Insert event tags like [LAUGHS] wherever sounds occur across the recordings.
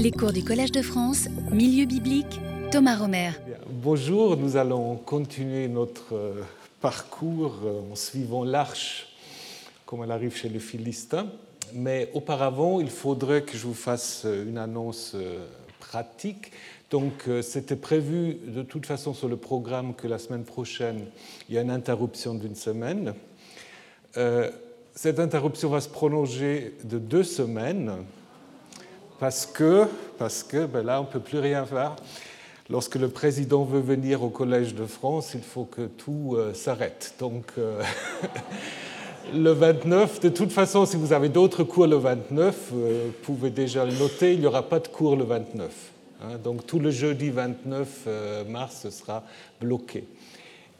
Les cours du Collège de France, Milieu biblique, Thomas Romer. Bonjour, nous allons continuer notre euh, parcours euh, en suivant l'arche comme elle arrive chez les Philistins. Mais auparavant, il faudrait que je vous fasse euh, une annonce pratique. Donc, c'était prévu de toute façon sur le programme que la semaine prochaine, il y a une interruption d'une semaine. cette interruption va se prolonger de deux semaines parce que, parce que ben là, on ne peut plus rien faire. Lorsque le président veut venir au Collège de France, il faut que tout euh, s'arrête. Donc, euh, [LAUGHS] le 29, de toute façon, si vous avez d'autres cours le 29, euh, vous pouvez déjà le noter, il n'y aura pas de cours le 29. Hein. donc, tout le jeudi 29 mars sera bloqué.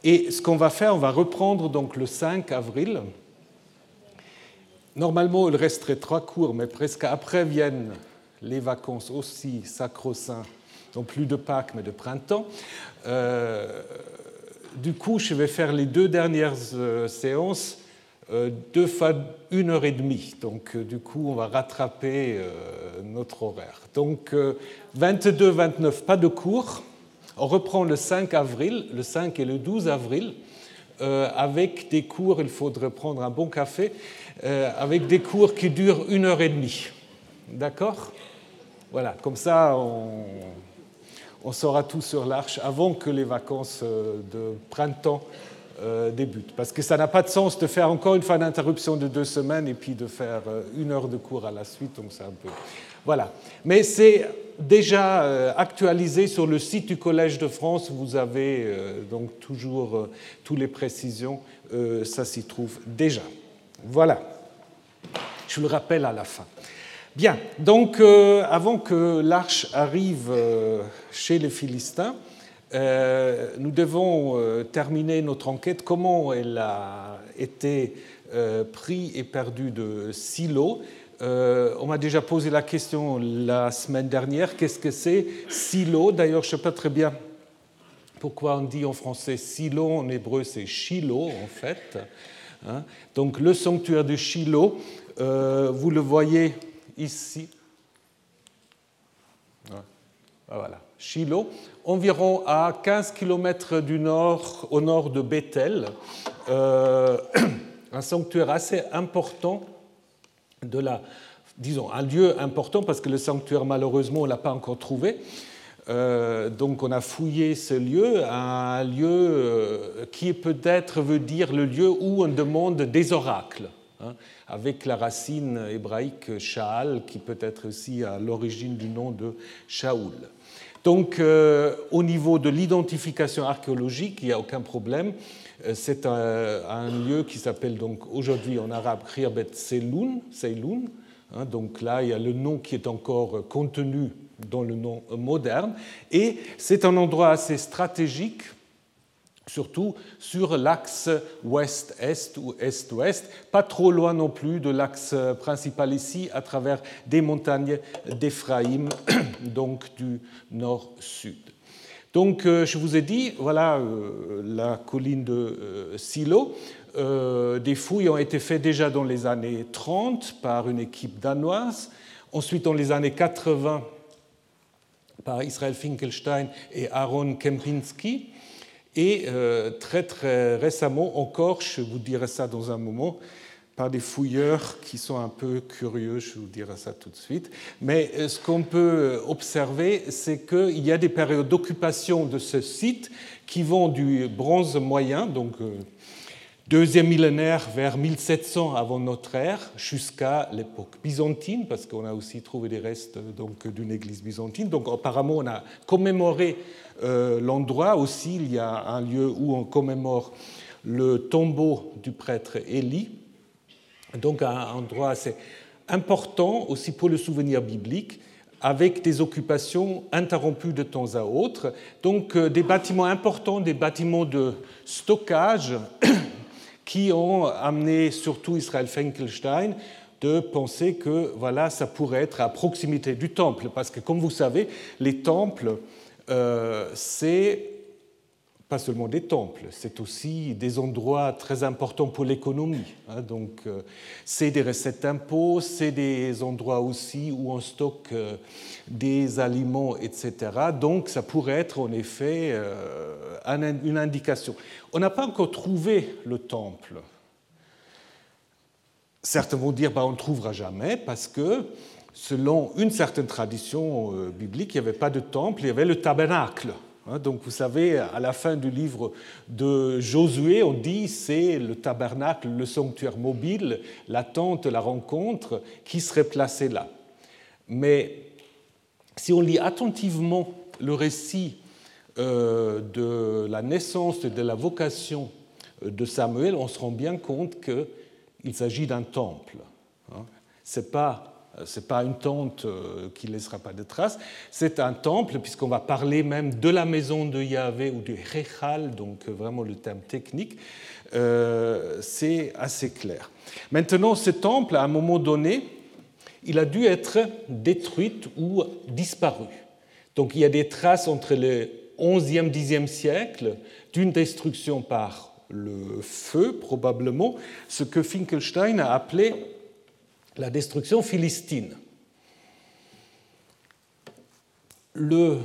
Et ce qu'on va faire, on va reprendre donc le 5 avril. Normalement, il resterait trois cours, mais presque après viennent les vacances aussi sacro-saints, non plus de Pâques mais de printemps. Euh, du coup, je vais faire les deux dernières euh, séances euh, deux fois une heure et demie. Donc, du coup, on va rattraper notre horaire. Donc, 22-29, pas de cours. On reprend le 5 avril, le 5 et le 12 avril, avec des cours, il faudrait prendre un bon café, avec des cours qui durent une heure et demie. D'accord? Voilà, comme ça, on, sera tout sur l'arche avant que les vacances euh, de printemps euh, débutent. Parce que ça n'a pas de sens de faire encore une fois une interruption de deux semaines et puis de faire euh, une heure de cours à la suite. Donc c'est un peu. Voilà. Mais c'est déjà actualisé sur le site du Collège de France. Vous avez donc toujours toutes les précisions. Ça s'y trouve déjà. Voilà. Je le rappelle à la fin. Bien, donc euh, avant que l'arche arrive euh, chez les Philistins, euh, nous devons terminer notre enquête. Comment elle a été prise et perdue de Silo? On m'a déjà posé la question la semaine dernière. Qu'est-ce que c'est Silo? D'ailleurs, je ne sais pas très bien pourquoi on dit en français Silo, en hébreu c'est Shiloh en fait. Hein. Donc le sanctuaire de Shiloh, vous le voyez ici. Ah, voilà, Shiloh, environ à 15 km du nord, au nord de Bethel, euh, [CLEARS THROAT] un sanctuaire assez important de la, disons, un lieu important parce que le sanctuaire, malheureusement, on l'a pas encore trouvé. Euh, donc on a fouillé ce lieu, un lieu euh, qui peut-être veut dire le lieu où on demande des oracles. Hein, avec la racine hébraïque Shaal, qui peut être aussi à l'origine du nom de Shaoul. Donc, euh, au niveau de l'identification archéologique, il n'y a aucun problème. Euh, c'est un, lieu qui s'appelle donc aujourd'hui en arabe Khirbet Seyloun. Hein, donc là, il y a le nom qui est encore contenu dans le nom moderne. Et c'est un endroit assez stratégique surtout sur l'axe ouest-est ou est-ouest, pas trop loin non plus de l'axe principal ici, à travers des montagnes d'Éphraïm, [COUGHS] donc du nord-sud. Donc, euh, je vous ai dit, voilà euh, la colline de euh, Silo. des fouilles ont été faites déjà dans les années 30 par une équipe danoise, ensuite dans les années 80 par Israël Finkelstein et Aaron Kempinski. Et euh, très très récemment encore, je vous dirai ça dans un moment, par des fouilleurs qui sont un peu curieux, je vous dirai ça tout de suite. Mais euh, ce qu'on peut observer, c'est qu'il y a des périodes d'occupation de ce site qui vont du bronze moyen, donc euh, deuxième millénaire vers 1700 avant notre ère, jusqu'à l'époque byzantine, parce qu'on a aussi trouvé des restes donc d'une église byzantine. Donc apparemment, on a commémoré euh, l'endroit aussi, il y a un lieu où on commémore le tombeau du prêtre Élie, donc un endroit assez important aussi pour le souvenir biblique, avec des occupations interrompues de temps à autre. Donc euh, des bâtiments importants, des bâtiments de stockage [CLEARS THROAT] qui ont amené surtout Israël Finkelstein de penser que voilà, ça pourrait être à proximité du temple, parce que comme vous savez, les temples euh, c'est pas seulement des temples, c'est aussi des endroits très importants pour l'économie. Hein. donc, euh, c'est des recettes d'impôts, c'est des endroits aussi où on stocke euh, des aliments, etc. Donc, ça pourrait être en effet euh, une indication. On n'a pas encore trouvé le temple. Certains vont dire bah, on ne trouvera jamais parce que, selon une certaine tradition biblique, il n'y avait pas de temple, il y avait le tabernacle. Hein, donc vous savez, à la fin du livre de Josué, on dit c'est le tabernacle, le sanctuaire mobile, la tente, la rencontre qui serait placé là. Mais si on lit attentivement le récit euh, de la naissance et de la vocation euh, de Samuel, on se rend bien compte qu'il s'agit d'un temple. Hein. Ce n'est pas ce n'est pas une tente euh, qui ne laissera pas de traces, c'est un temple, puisqu'on va parler même de la maison de Yahvé ou du Rechal, donc euh, vraiment le terme technique, c'est assez clair. Maintenant, ce temple, à un moment donné, il a dû être détruit ou disparu. Donc il y a des traces entre le 11e, 10e siècle d'une destruction par le feu, probablement, ce que Finkelstein a appelé la destruction philistine. Le,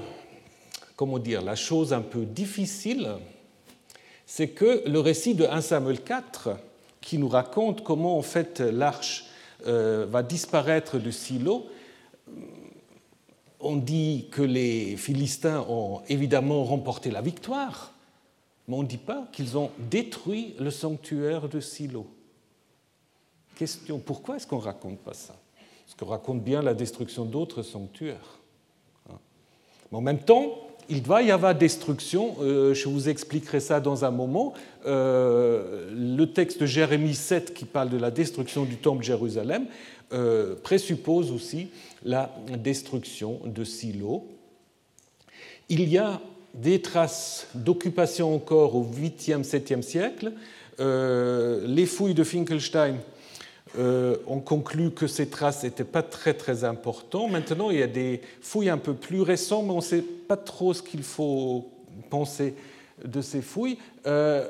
comment dire, la chose un peu difficile, c'est que le récit de 1 Samuel 4, qui nous raconte comment en fait l'arche euh, va disparaître du silo, on dit que les Philistins ont évidemment remporté la victoire, mais on ne dit pas qu'ils ont détruit le sanctuaire de Silo. Question, pourquoi est-ce qu'on ne raconte pas ça? Parce qu'on raconte bien la destruction d'autres sanctuaires. Hein. Mais en même temps, il doit y avoir destruction, euh, je vous expliquerai ça dans un moment. Euh, le texte de Jérémie 7 qui parle de la destruction du temple Jérusalem euh, présuppose aussi la destruction de Silo. Il y a des traces d'occupation encore au 8e, 7e siècle. les fouilles de Finkelstein euh, on conclut que ces traces n'étaient pas très très importantes. Maintenant, il y a des fouilles un peu plus récentes, mais on ne sait pas trop ce qu'il faut penser de ces fouilles, euh,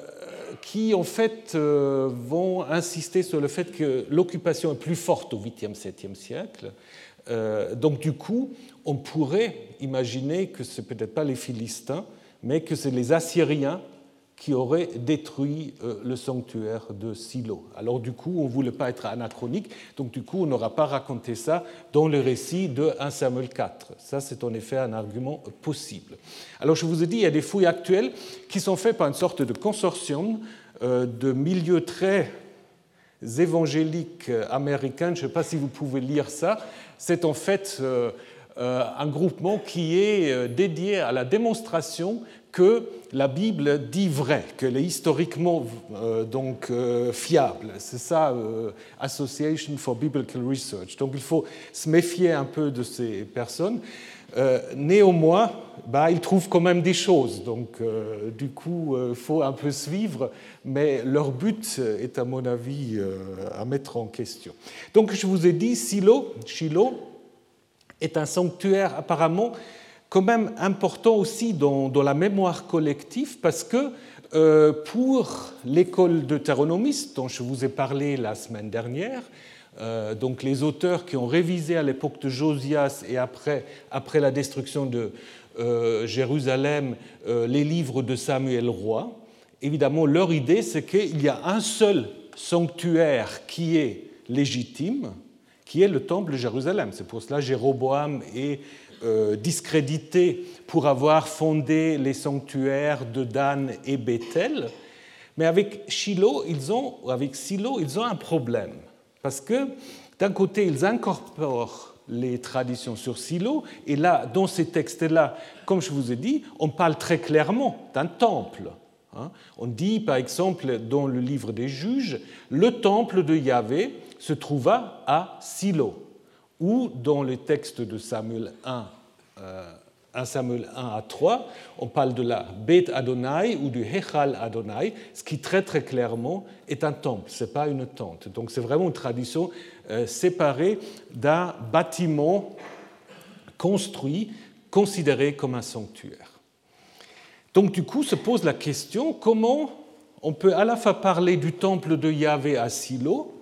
qui en fait euh, vont insister sur le fait que l'occupation est plus forte au 8e, 7e siècle. donc du coup, on pourrait imaginer que ce n'est peut-être pas les Philistins, mais que c'est les Assyriens qui aurait détruit euh, le sanctuaire de Silo. Alors du coup, on ne voulait pas être anachronique, donc du coup, on n'aura pas raconté ça dans le récit de 1 Samuel 4. Ça, c'est en effet un argument possible. Alors je vous ai dit, il y a des fouilles actuelles qui sont faites par une sorte de consortium euh, de milieux très évangéliques américains. Je ne sais pas si vous pouvez lire ça. C'est en fait euh, un groupement qui est dédié à la démonstration que la Bible dit vrai, qu'elle est historiquement euh, donc euh, fiable. C'est ça, euh, Association for Biblical Research. Donc il faut se méfier un peu de ces personnes. néanmoins, bah, ils trouvent quand même des choses. Donc du coup, il faut un peu suivre, mais leur but est à mon avis à mettre en question. Donc je vous ai dit, Silo, Shiloh est un sanctuaire apparemment quand même important aussi dans, la mémoire collective parce que euh, pour l'école de deutéronomistes dont je vous ai parlé la semaine dernière, euh, donc les auteurs qui ont révisé à l'époque de Josias et après, après la destruction de euh, Jérusalem les livres de Samuel roi, évidemment leur idée c'est qu'il y a un seul sanctuaire qui est légitime, qui est le temple de Jérusalem. C'est pour cela Jéroboam et euh, discrédités pour avoir fondé les sanctuaires de Dan et Bethel. Mais avec Shiloh, ils ont, avec Silo, ils ont un problème. Parce que d'un côté, ils incorporent les traditions sur Silo, et là, dans ces textes-là, comme je vous ai dit, on parle très clairement d'un temple. Hein. On dit, par exemple, dans le livre des juges, le temple de Yahvé se trouva à Silo ou dans le texte de Samuel 1, 1 euh, Samuel 1 à 3, on parle de la Beth Adonai ou du Hechal Adonai, ce qui très très clairement est un temple, ce n'est pas une tente. Donc c'est vraiment une tradition euh, séparée d'un bâtiment construit, considéré comme un sanctuaire. Donc du coup se pose la question comment on peut à la fois parler du temple de Yahvé à Silo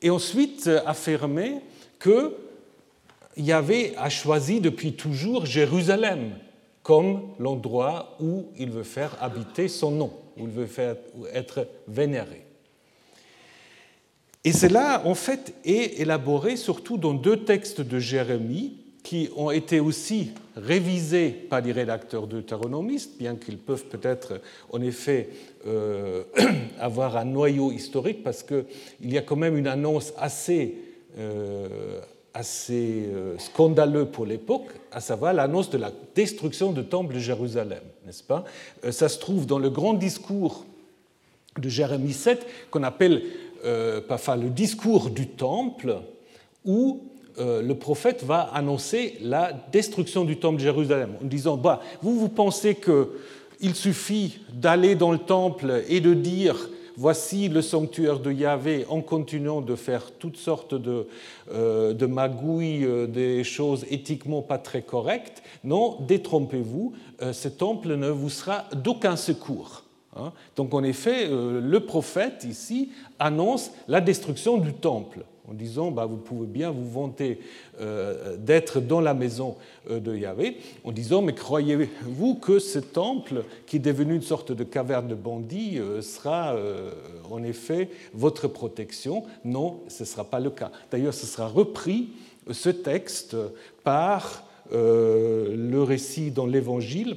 et ensuite affirmer que Yahvé a choisi depuis toujours Jérusalem comme l'endroit où il veut faire habiter son nom, où il veut faire être vénéré. Et cela, en fait, est élaboré surtout dans deux textes de Jérémie qui ont été aussi révisés par les rédacteurs deutéronomistes, bien qu'ils peuvent peut-être en effet euh, [CLEARS THROAT] avoir un noyau historique, parce qu'il y a quand même une annonce assez, euh, assez euh, scandaleuse pour l'époque, à savoir l'annonce de la destruction du temple de Jérusalem, n'est-ce pas? Ça se trouve dans le grand discours de Jérémie 7, qu'on appelle parfois le discours du temple, où euh, le prophète va annoncer la destruction du temple de Jérusalem en disant bah, Vous, vous pensez qu'il suffit d'aller dans le temple et de dire Voici le sanctuaire de Yahvé en continuant de faire toutes sortes de, euh, magouilles, euh, des choses éthiquement pas très correctes. Non, détrompez-vous, ce temple ne vous sera d'aucun secours. Hein. Donc en effet, le prophète ici annonce la destruction du temple en disant bah, vous pouvez bien vous vanter euh, d'être dans la maison euh, de Yahvé, en disant mais croyez-vous que ce temple, qui est devenu une sorte de caverne de bandits, euh, sera en effet votre protection? Non, ce ne sera pas le cas. D'ailleurs, ce sera repris, ce texte, par le récit dans l'Évangile,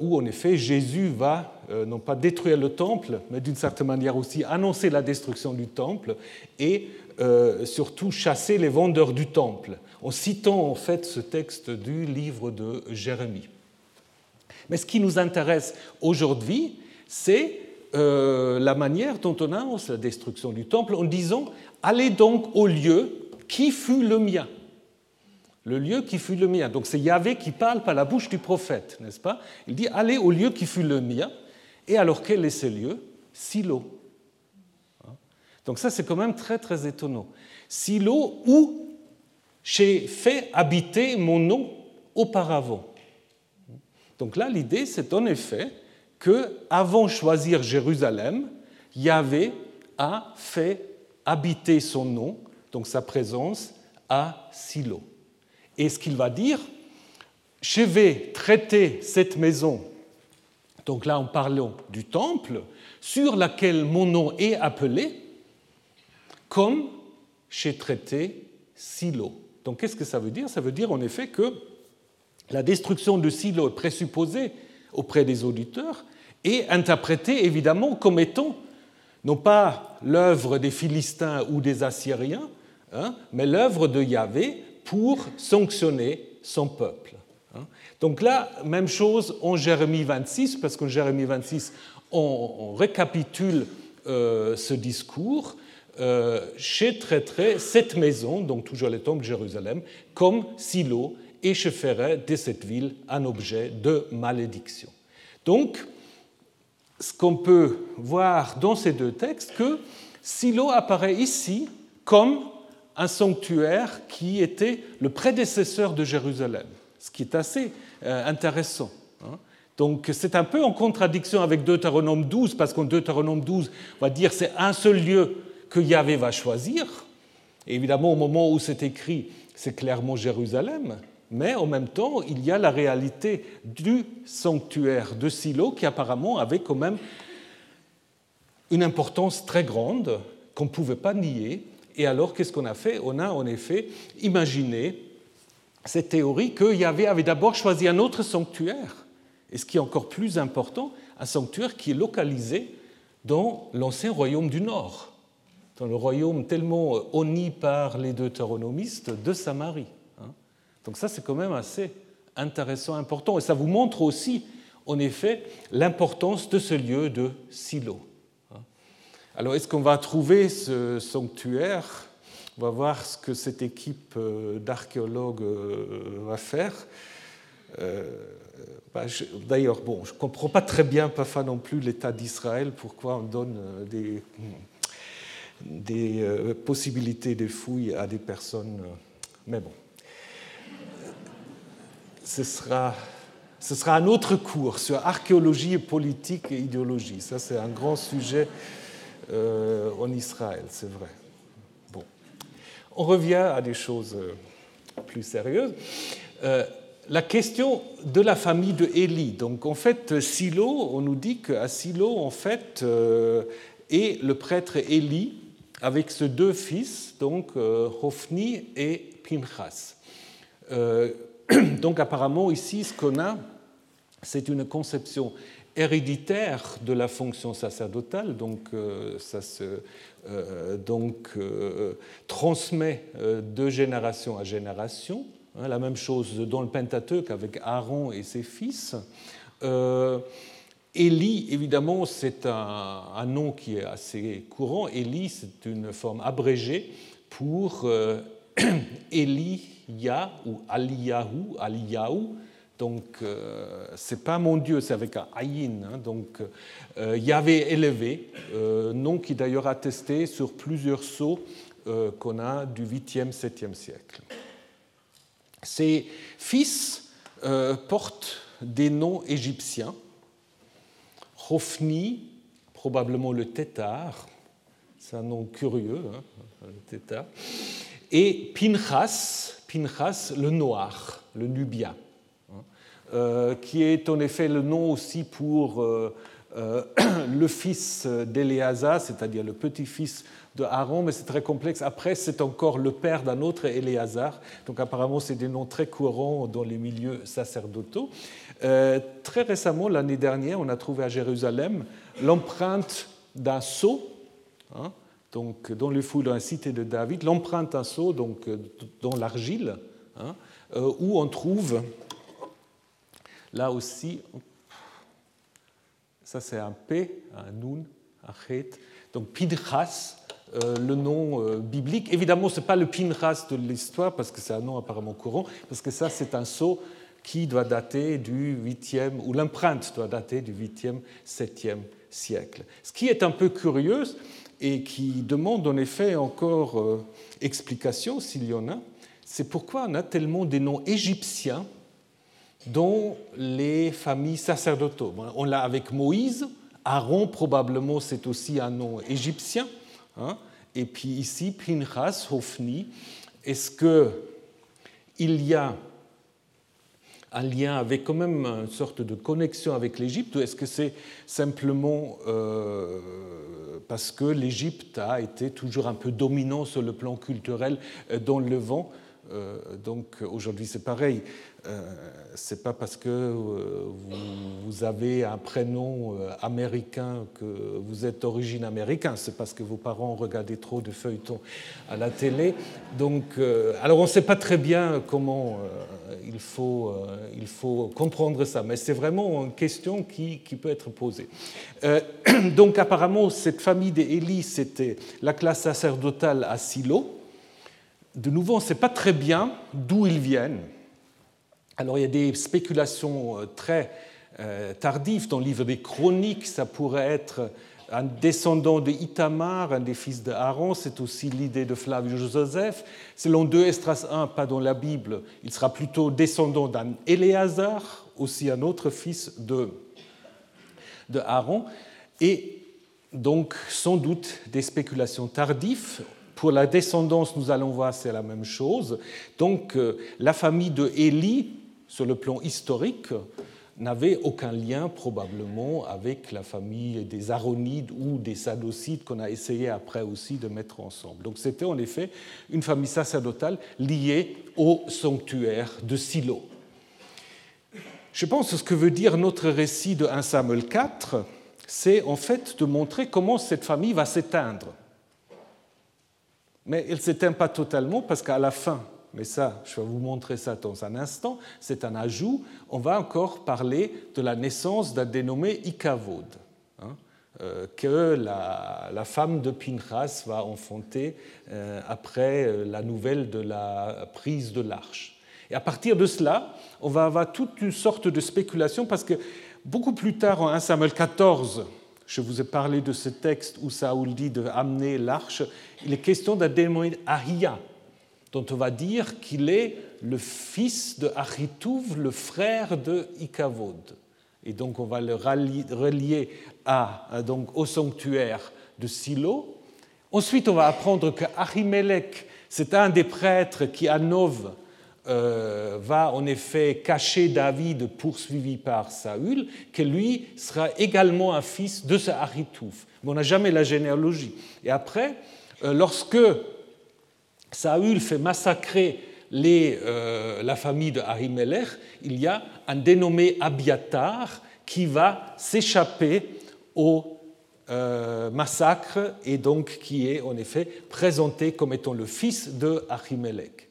où en effet Jésus va non pas détruire le temple, mais d'une certaine manière aussi annoncer la destruction du temple et euh, surtout chasser les vendeurs du temple, en citant en fait ce texte du livre de Jérémie. Mais ce qui nous intéresse aujourd'hui, c'est euh, la manière dont on annonce la destruction du temple en disant Allez donc au lieu qui fut le mien. Le lieu qui fut le mien. Donc c'est Yahvé qui parle par la bouche du prophète, n'est-ce pas? Il dit Allez au lieu qui fut le mien. Et alors quel est ce lieu? Silo. Donc ça, c'est quand même très, très étonnant. Silo où j'ai fait habiter mon nom auparavant. Donc là, l'idée, c'est en effet que, avant choisir Jérusalem, Yahvé a fait habiter son nom, donc sa présence, à Silo. Et ce qu'il va dire, je vais traiter cette maison, donc là en parlant du temple, sur laquelle mon nom est appelé, comme chez traité Silo. Donc qu'est-ce que ça veut dire? Ça veut dire en effet que la destruction de Silo est présupposée auprès des auditeurs et interprétée évidemment comme étant non pas l'œuvre des Philistins ou des Assyriens, hein, mais l'œuvre de Yahvé pour sanctionner son peuple. Hein. Donc là, même chose en Jérémie 26, parce qu'en Jérémie 26, on, récapitule euh, ce discours je traiterai cette maison, donc toujours les tombes de Jérusalem, comme silo, et je ferai de cette ville un objet de malédiction. Donc, ce qu'on peut voir dans ces deux textes, que Silo apparaît ici comme un sanctuaire qui était le prédécesseur de Jérusalem, ce qui est assez euh, intéressant. Hein. Donc c'est un peu en contradiction avec Deutéronome 12, parce qu'en Deutéronome 12, on va dire c'est un seul lieu que Yahvé va choisir. évidemment, au moment où c'est écrit, c'est clairement Jérusalem, mais en même temps, il y a la réalité du sanctuaire de Silo qui apparemment avait quand même une importance très grande qu'on ne pouvait pas nier. Et alors, qu'est-ce qu'on a fait? On a en effet imaginé cette théorie que Yahvé avait d'abord choisi un autre sanctuaire, et ce qui est encore plus important, un sanctuaire qui est localisé dans l'ancien royaume du Nord dans le royaume tellement euh, honni par les deutéronomistes de Samarie. Hein. Donc ça, c'est quand même assez intéressant, important. Et ça vous montre aussi, en effet, l'importance de ce lieu de Silo. Hein. Alors, est-ce qu'on va trouver ce sanctuaire? On va voir ce que cette équipe euh, d'archéologues euh, va faire. Bah, d'ailleurs, bon, je ne comprends pas très bien, parfois non plus, l'État d'Israël, pourquoi on donne des des euh, possibilités de fouilles à des personnes. Euh, mais bon, ce sera ce sera un autre cours sur archéologie, politique et idéologie. Ça, c'est un grand sujet euh, en Israël, c'est vrai. Bon. On revient à des choses plus sérieuses. La question de la famille de Élie. Donc, en fait, Silo, on nous dit qu'à Silo, en fait, est le prêtre Élie avec ses deux fils, donc Hophni et Pinchas. [CLEARS THROAT] donc, apparemment, ici, ce qu'on a, c'est une conception héréditaire de la fonction sacerdotale, donc euh, ça se euh, donc, euh, transmet de génération à génération. Hein, la même chose dans le Pentateuque avec Aaron et ses fils. Élie, évidemment, c'est un, nom qui est assez courant. Élie, c'est une forme abrégée pour [CLEARS THROAT] Elia ou Aliyahu, Aliyahu, donc, euh, ce n'est pas mon Dieu, c'est avec un aïn. Hein. donc, euh, Yahvé élevé, euh, nom qui d'ailleurs attesté sur plusieurs sceaux qu'on a du 8e, 7e siècle. Ses fils portent des noms égyptiens. Hophni, probablement le tétard, c'est un nom curieux, hein, le tétard. Et Pinchas, Pinchas, le noir, le nubien. Euh, qui est en effet le nom aussi pour euh, euh, [CLEARS THROAT] le fils d'Éléazar, c'est-à-dire le petit-fils de Aaron, mais c'est très complexe. Après, c'est encore le père d'un autre Éléazar. Donc apparemment, c'est des noms très courants dans les milieux sacerdotaux. très récemment, l'année dernière, on a trouvé à Jérusalem l'empreinte d'un sceau, hein, donc dans les fouilles de la cité de David, l'empreinte d'un sceau donc, dans l'argile, hein, où on trouve Là aussi, ça c'est un P, un Nun, un Chet. Donc euh, le nom euh, biblique. Évidemment, ce n'est pas le Pinchas de l'histoire, parce que c'est un nom apparemment courant, parce que ça c'est un sceau qui doit dater du 8e, ou l'empreinte doit dater du 8e, 7e siècle. Ce qui est un peu curieux et qui demande en effet encore euh, explication, s'il y en a, c'est pourquoi on a tellement des noms égyptiens dont les familles sacerdotaux. On l'a avec Moïse, Aaron probablement c'est aussi un nom égyptien, hein. Et puis ici Pinchas, Hophni. Est-ce qu'il y a un lien avec quand même une sorte de connexion avec l'Égypte ou est-ce que c'est simplement euh, parce que l'Égypte a été toujours un peu dominant sur le plan culturel euh, dans le Levant euh, donc aujourd'hui c'est pareil. Euh, c'est pas parce que euh, vous avez un prénom euh, américain que vous êtes d'origine américaine, c'est parce que vos parents regardaient trop de feuilletons à la télé. Donc, alors on ne sait pas très bien comment il, faut, il faut comprendre ça, mais c'est vraiment une question qui, qui peut être posée. [CLEARS THROAT] donc apparemment, cette famille des Élis, c'était la classe sacerdotale à Silo. De nouveau, on ne sait pas très bien d'où ils viennent. Alors il y a des spéculations euh, très euh, tardives dans le livre des chroniques, ça pourrait être un descendant de Itamar, un des fils de Aaron, c'est aussi l'idée de Flavius Joseph. Selon 2 Estras 1, pas dans la Bible, il sera plutôt descendant d'un Éléazar, aussi un autre fils de, de Aaron. Et donc, sans doute, des spéculations tardives. Pour la descendance, nous allons voir, c'est la même chose. Donc, euh, la famille de Élie sur le plan historique, n'avait aucun lien probablement avec la famille des Aaronides ou des Sadocides qu'on a essayé après aussi de mettre ensemble. Donc c'était en effet une famille sacerdotale liée au sanctuaire de Silo. Je pense que ce que veut dire notre récit de 1 Samuel 4, c'est en fait de montrer comment cette famille va s'éteindre. Mais elle ne s'éteint pas totalement parce qu'à la fin mais ça, je vais vous montrer ça dans un instant, c'est un ajout, on va encore parler de la naissance d'un dénommé Ikavod, hein, euh, que la, femme de Pinchas va enfanter euh, après euh, la nouvelle de la prise de l'arche. Et à partir de cela, on va avoir toute une sorte de spéculation, parce que beaucoup plus tard, en 1 Samuel 14, je vous ai parlé de ce texte où Saoul dit de amener l'arche, il est question d'un dénommé Ahia, dont on va dire qu'il est le fils de Achitouv, le frère de Ikavod. Et donc on va le relier à, donc, au sanctuaire de Silo. Ensuite, on va apprendre que c'est un des prêtres qui, à Nov, euh, va en effet cacher David poursuivi par Saül, que lui sera également un fils de ce. Mais on n'a jamais la généalogie. Et après, euh, lorsque Saül fait massacrer euh, la famille de Ahimelech, il y a un dénommé Abiatar qui va s'échapper au massacre et donc qui est en effet présenté comme étant le fils de Ahimelech.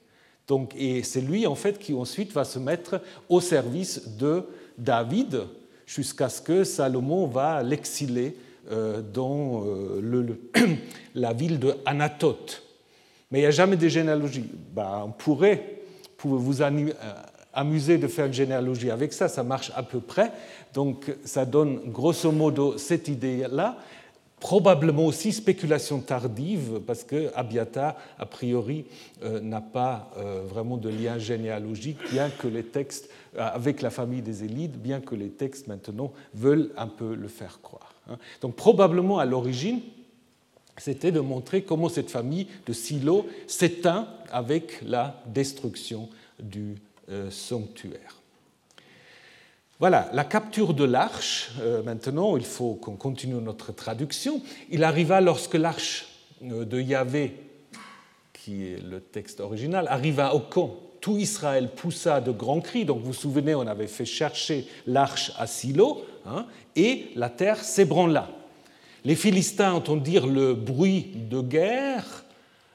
Et c'est lui, en fait, qui ensuite va se mettre au service de David jusqu'à ce que Salomon va l'exiler euh, dans euh, [CLEARS THROAT] la ville de Anatote. Mais il n'y a jamais de généalogie. Ben, on pourrait, pour vous euh, amuser de faire une généalogie avec ça, ça marche à peu près. Donc ça donne grosso modo cette idée-là probablement aussi spéculation tardive, parce que Abiatar, a priori, euh, n'a pas euh, vraiment de lien généalogique, bien que les textes, avec la famille des élites, bien que les textes maintenant veulent un peu le faire croire. Hein. Donc probablement à l'origine, c'était de montrer comment cette famille de Silo s'éteint avec la destruction du sanctuaire. Voilà, la capture de l'arche, euh, maintenant, il faut qu'on continue notre traduction. Il arriva lorsque l'arche euh, de Yahvé, qui est le texte original, arriva au camp. Tout Israël poussa de grands cris. Donc vous vous souvenez, on avait fait chercher l'arche à Silo, hein, et la terre s'ébranla. Les Philistins entendirent le bruit de guerre,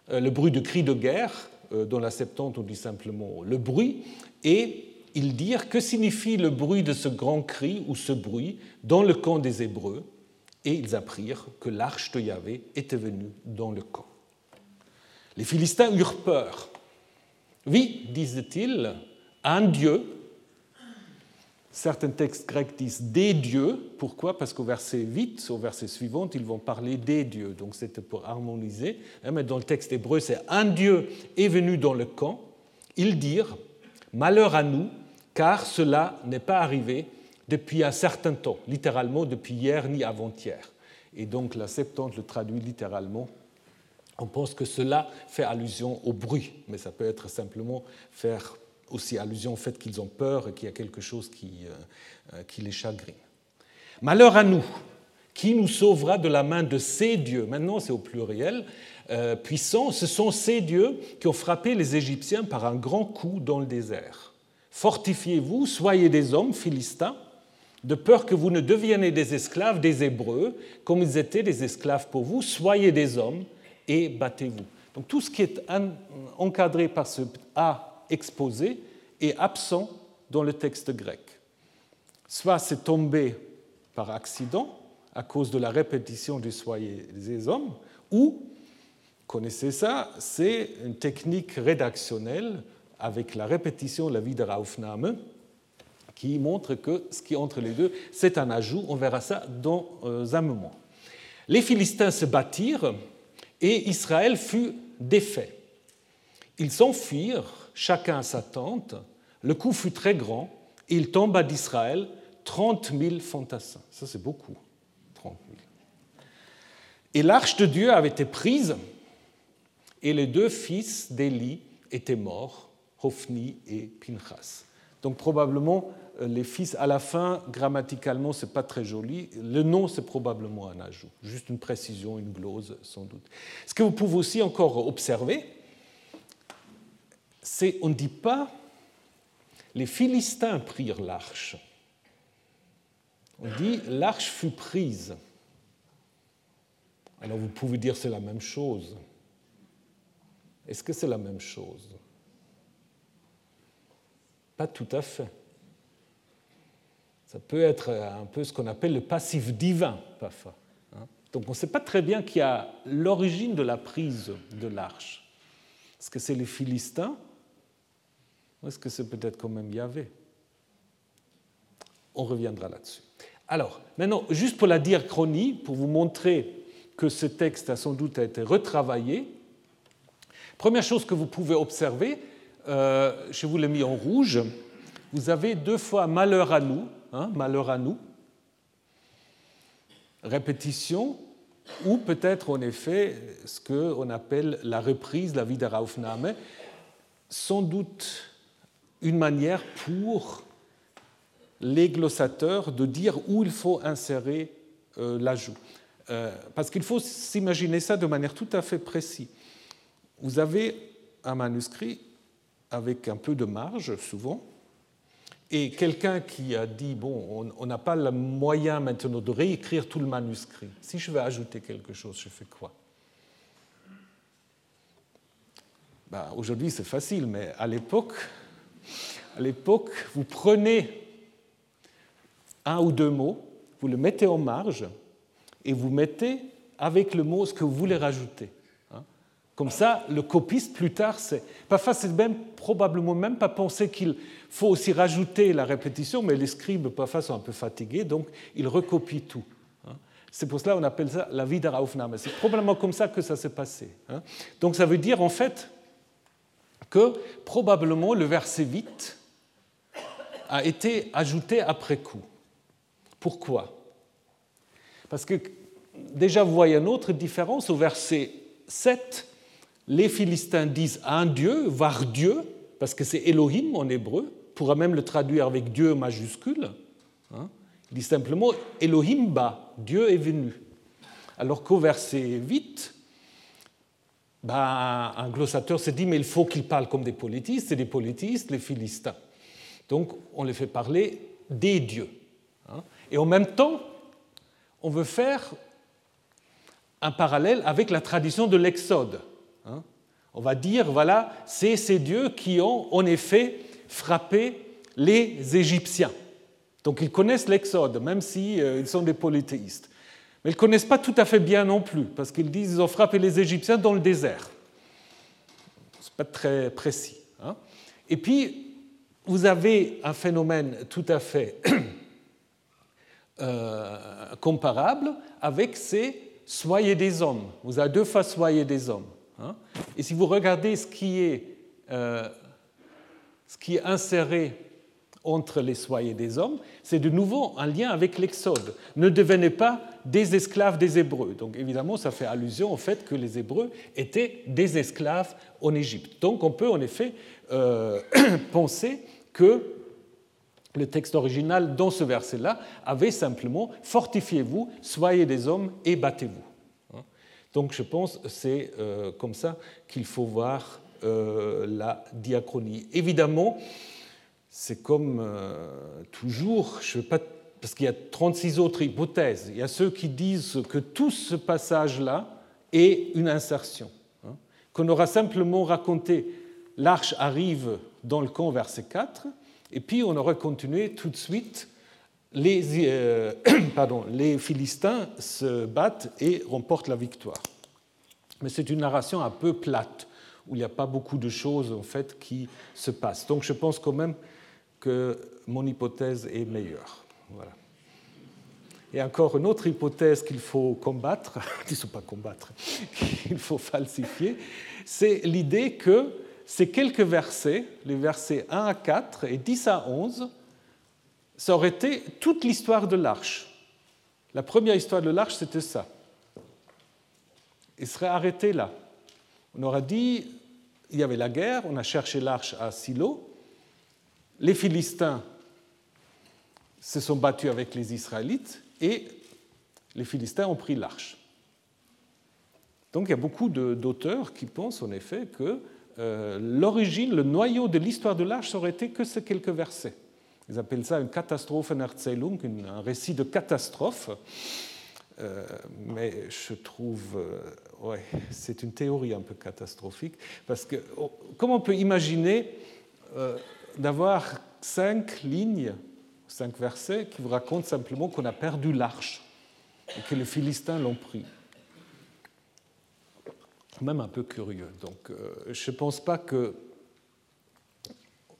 euh, le bruit de cris de guerre, dans la Septante on dit simplement le bruit, et ils dirent que signifie le bruit de ce grand cri ou ce bruit dans le camp des Hébreux, et ils apprirent que l'arche de Yahvé était venue dans le camp. Les Philistins eurent peur. Oui, disaient-ils, un Dieu. Certains textes grecs disent des dieux. Pourquoi? Parce qu'au verset 8, au verset suivant, ils vont parler des dieux. Donc c'était pour harmoniser. Hein, mais dans le texte hébreu, c'est un Dieu est venu dans le camp. Ils dirent Malheur à nous, car cela n'est pas arrivé depuis un certain temps, littéralement depuis hier ni avant-hier. Et donc la Septante le traduit littéralement. On pense que cela fait allusion au bruit, mais ça peut être simplement faire aussi allusion au fait qu'ils ont peur et qu'il y a quelque chose qui, euh, euh, qui les chagrine. Malheur à nous, qui nous sauvera de la main de ces dieux Maintenant, c'est au pluriel. Euh, puissants, ce sont ces dieux qui ont frappé les Égyptiens par un grand coup dans le désert. Fortifiez-vous, soyez des hommes philistins, de peur que vous ne deveniez des esclaves des Hébreux, comme ils étaient des esclaves pour vous, soyez des hommes et battez-vous. Donc tout ce qui est encadré par ce A exposé est absent dans le texte grec. Soit c'est tombé par accident à cause de la répétition du soyez des hommes, ou, connaissez ça, c'est une technique rédactionnelle avec la répétition de la vie de Raufname, qui montre que ce qui est entre les deux, c'est un ajout. On verra ça dans euh, un moment. Les Philistins se battirent et Israël fut défait. Ils s'enfuirent, chacun à sa tente. Le coup fut très grand et il tomba d'Israël 30 000 fantassins. Ça, c'est beaucoup, 30 000. Et l'arche de Dieu avait été prise et les deux fils d'Élie étaient morts Hophni et Pinchas. Donc probablement euh, les fils à la fin, grammaticalement, c'est pas très joli. Le nom, c'est probablement un ajout, juste une précision, une glose sans doute. Ce que vous pouvez aussi encore observer, on ne dit pas les Philistins prirent l'arche. On dit l'arche fut prise. Alors vous pouvez dire c'est la même chose. Est-ce que c'est la même chose? Pas tout à fait. Ça peut être un peu ce qu'on appelle le passif divin, parfois. Hein. Donc on ne sait pas très bien qui a l'origine de la prise de l'arche. Est-ce que c'est les Philistins est-ce que c'est peut-être quand même Yahvé? On reviendra là-dessus. Alors, maintenant, juste pour la diachronie, pour vous montrer que ce texte a sans doute été retravaillé, Première chose que vous pouvez observer, euh, je vous l'ai mis en rouge, vous avez deux fois malheur à nous, hein, malheur à nous, répétition, ou peut-être en effet ce qu'on appelle la reprise, la Wiederaufnahme, sans doute une manière pour les glossateurs de dire où il faut insérer euh, l'ajout. Euh, parce qu'il faut s'imaginer ça de manière tout à fait précise. Vous avez un manuscrit avec un peu de marge, souvent, et quelqu'un qui a dit, bon, on n'a pas le moyen maintenant de réécrire tout le manuscrit. Si je veux ajouter quelque chose, je fais quoi? Ben, Aujourd'hui, c'est facile, mais à l'époque, à l'époque, vous prenez un ou deux mots, vous le mettez en marge et vous mettez avec le mot ce que vous voulez rajouter. Hein. Comme ça, le copiste, plus tard, c'est. Parfois, c'est même probablement même pas penser qu'il faut aussi rajouter la répétition, mais les scribes, parfois, sont un peu fatigués, donc ils recopient tout. Hein. C'est pour cela qu'on appelle ça la Wiederaufnahme. C'est probablement comme ça que ça s'est passé. Hein. Donc ça veut dire, en fait, que probablement le verset 8 a été ajouté après coup. Pourquoi? Parce que déjà, vous voyez une autre différence. Au verset 7, les Philistins disent un Dieu, voire Dieu, parce que c'est Elohim en hébreu, on pourra même le traduire avec Dieu majuscule. Hein. Il dit simplement Elohim ba, Dieu est venu. Alors qu'au verset 8, ben, un glossateur se dit mais il faut qu'ils parlent comme des politistes, c'est des politistes, les Philistins. Donc on les fait parler des dieux. Hein. Et en même temps, on veut faire un parallèle avec la tradition de l'Exode. Hein. On va dire, voilà, c'est ces dieux qui ont en effet frappé les Égyptiens. Donc ils connaissent l'Exode, même s'ils si, euh, sont des polythéistes. Mais ils ne connaissent pas tout à fait bien non plus, parce qu'ils disent qu'ils ont frappé les Égyptiens dans le désert. Ce n'est pas très précis. Hein. Et puis, vous avez un phénomène tout à fait [CLEARS THROAT] Euh, comparable avec ces soyez des hommes. Vous avez deux fois soyez des hommes. Hein. Et si vous regardez ce qui est, euh, ce qui est inséré entre les soyez des hommes, c'est de nouveau un lien avec l'Exode. Ne devenez pas des esclaves des Hébreux. Donc évidemment, ça fait allusion au fait que les Hébreux étaient des esclaves en Égypte. Donc on peut en effet euh, [CLEARS THROAT] penser que le texte original dans ce verset-là avait simplement Fortifiez-vous, soyez des hommes et battez-vous. Hein. Donc je pense que c'est euh, comme ça qu'il faut voir euh, la diachronie. Évidemment, c'est comme euh, toujours, parce qu'il y a 36 autres hypothèses. Il y a ceux qui disent que tout ce passage-là est une insertion, hein. qu'on aura simplement raconté l'arche arrive dans le camp verset 4, et puis on aurait continué tout de suite. Les, euh, [CLEARS THROAT] les Philistins se battent et remportent la victoire. Mais c'est une narration un peu plate, où il n'y a pas beaucoup de choses en fait qui se passent. Donc je pense quand même que mon hypothèse est meilleure. Voilà. Et encore une autre hypothèse qu'il faut combattre, [LAUGHS] disons pas combattre, [LAUGHS] qu'il faut falsifier, c'est l'idée que ces quelques versets, les versets 1 à 4 et 10 à 11, ça aurait été toute l'histoire de l'arche. La première histoire de l'arche, c'était ça. Il serait arrêté là. On aurait dit, il y avait la guerre, on a cherché l'arche à Silo, les Philistins se sont battus avec les Israélites et les Philistins ont pris l'arche. Donc il y a beaucoup d'auteurs qui pensent en effet que euh, l'origine, le noyau de l'histoire de l'Arche aurait été que ces quelques versets. Ils appellent ça une Katastrophenerzählung, un récit de catastrophe. Euh, mais je trouve, euh, ouais, c'est une théorie un peu catastrophique, parce que oh, comment on peut imaginer d'avoir cinq lignes, cinq versets qui vous racontent simplement qu'on a perdu l'arche et que les Philistins l'ont pris? Même un peu curieux. Donc euh, je ne pense pas que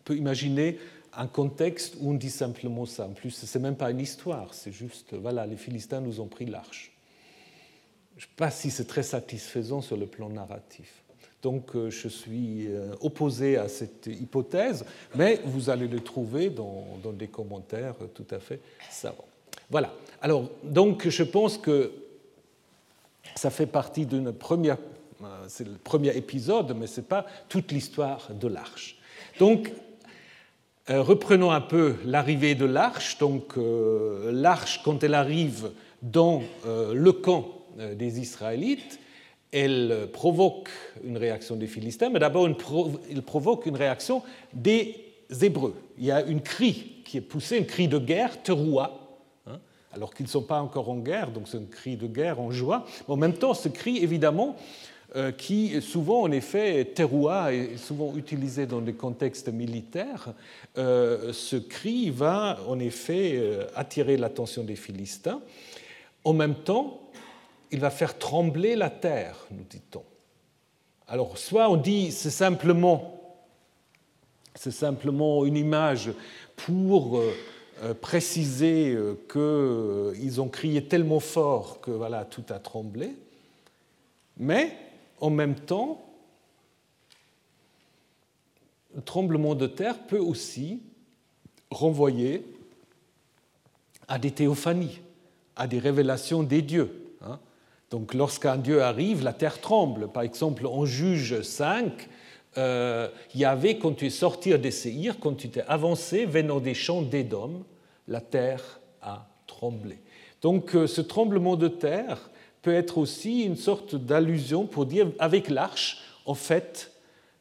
peut imaginer un contexte où on dit simplement ça. En plus, ce n'est même pas une histoire, c'est juste, voilà, les Philistins nous ont pris l'arche. Je ne sais pas si c'est très satisfaisant sur le plan narratif. Donc je suis opposé à cette hypothèse, mais vous allez le trouver dans, dans des commentaires tout à fait savants. Voilà. Alors, donc je pense que ça fait partie d'une première c'est le premier épisode, mais ce n'est pas toute l'histoire de l'arche. Donc, euh, reprenons un peu l'arrivée de l'arche. Donc, euh, l'arche, quand elle arrive dans euh, le camp des Israélites, elle provoque une réaction des Philistins, mais d'abord, elle provoque une réaction des Hébreux. Il y a une cri qui est poussée, un cri de guerre, teroua, hein, alors qu'ils ne sont pas encore en guerre, donc c'est un cri de guerre en joie. En même temps, ce cri, évidemment, euh, qui souvent, en effet, teroua est souvent utilisé dans des contextes militaires, euh, ce cri va en effet euh, attirer l'attention des Philistins. En même temps, il va faire trembler la terre, nous dit-on. Alors, soit on dit c'est simplement, c'est simplement une image pour préciser qu'ils ont crié tellement fort que voilà, tout a tremblé, mais en même temps, le tremblement de terre peut aussi renvoyer à des théophanies, à des révélations des dieux. Hein. Donc lorsqu'un dieu arrive, la terre tremble. Par exemple, en Juge 5, euh, il y avait, quand tu es sorti des Séhir, quand tu t'es avancé venant des champs d'Édom, la terre a tremblé. Donc euh, ce tremblement de terre peut être aussi une sorte d'allusion pour dire avec l'arche, en fait,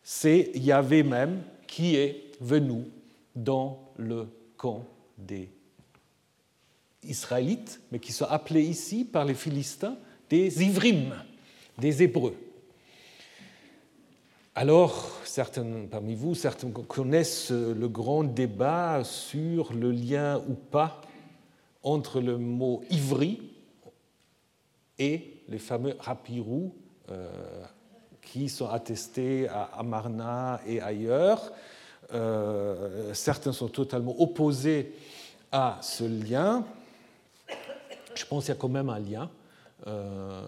c'est Yahvé même qui est venu dans le camp des Israélites, mais qui sont appelés ici par les Philistins des Ivrim, des Hébreux. Alors, certains parmi vous, certains connaissent le grand débat sur le lien ou pas entre le mot ivri, et les fameux rapirous euh, qui sont attestés à Amarna et ailleurs. Euh, certains sont totalement opposés à ce lien. Je pense qu'il y a quand même un lien. Euh,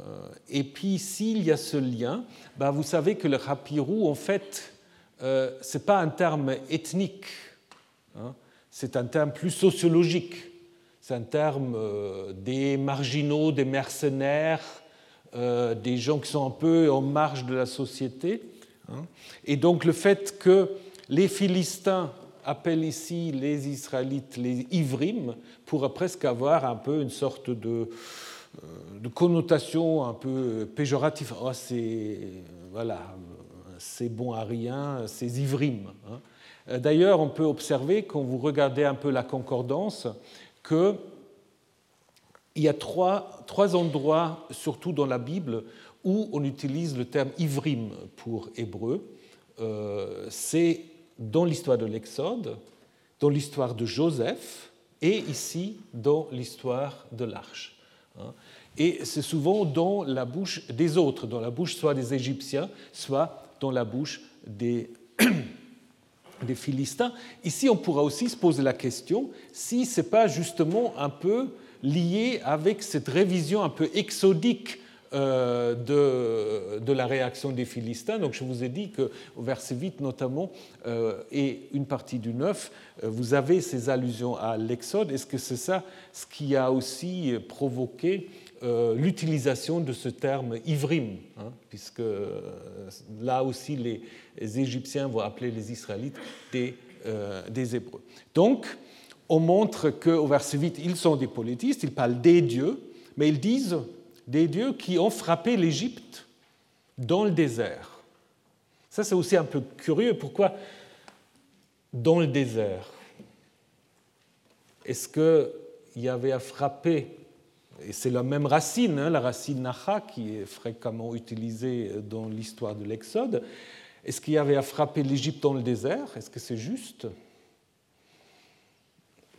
et puis, s'il y a ce lien, ben, vous savez que le rapirou, en fait, ce n'est pas un terme ethnique, hein. c'est un terme plus sociologique. C'est un terme euh, des marginaux, des mercenaires, euh, des gens qui sont un peu en marge de la société. Hein. Et donc le fait que les Philistins appellent ici les Israélites les Ivrim pourrait presque avoir un peu une sorte de, euh, connotation un peu péjorative. Oh, c'est voilà, bon à rien, c'est Ivrim. Hein. D'ailleurs, on peut observer quand vous regardez un peu la concordance qu'il y a trois, trois, endroits, surtout dans la Bible, où on utilise le terme ivrim pour hébreu. Euh, c'est dans l'histoire de l'Exode, dans l'histoire de Joseph et ici dans l'histoire de l'Arche. Hein. Et c'est souvent dans la bouche des autres, dans la bouche soit des Égyptiens, soit dans la bouche des [CLEARS THROAT] des Philistins. Ici, on pourra aussi se poser la question si ce n'est pas justement un peu lié avec cette révision un peu exodique euh, de, de, la réaction des Philistins. Donc je vous ai dit qu'au verset 8 notamment, euh, et une partie du 9, euh, vous avez ces allusions à l'Exode. Est-ce que c'est ça ce qui a aussi provoqué l'utilisation de ce terme ivrim, hein, puisque là aussi les, Égyptiens vont appeler les Israélites des, des Hébreux. Donc, on montre qu'au verset 8, ils sont des politistes, ils parlent des dieux, mais ils disent des dieux qui ont frappé l'Égypte dans le désert. Ça, c'est aussi un peu curieux. Pourquoi dans le désert? Est-ce qu'il y avait à frapper Et c'est la même racine, hein, la racine Nacha, qui est fréquemment utilisée dans l'histoire de l'Exode. Est-ce qu'il y avait à frapper l'Égypte dans le désert? Est-ce que c'est juste?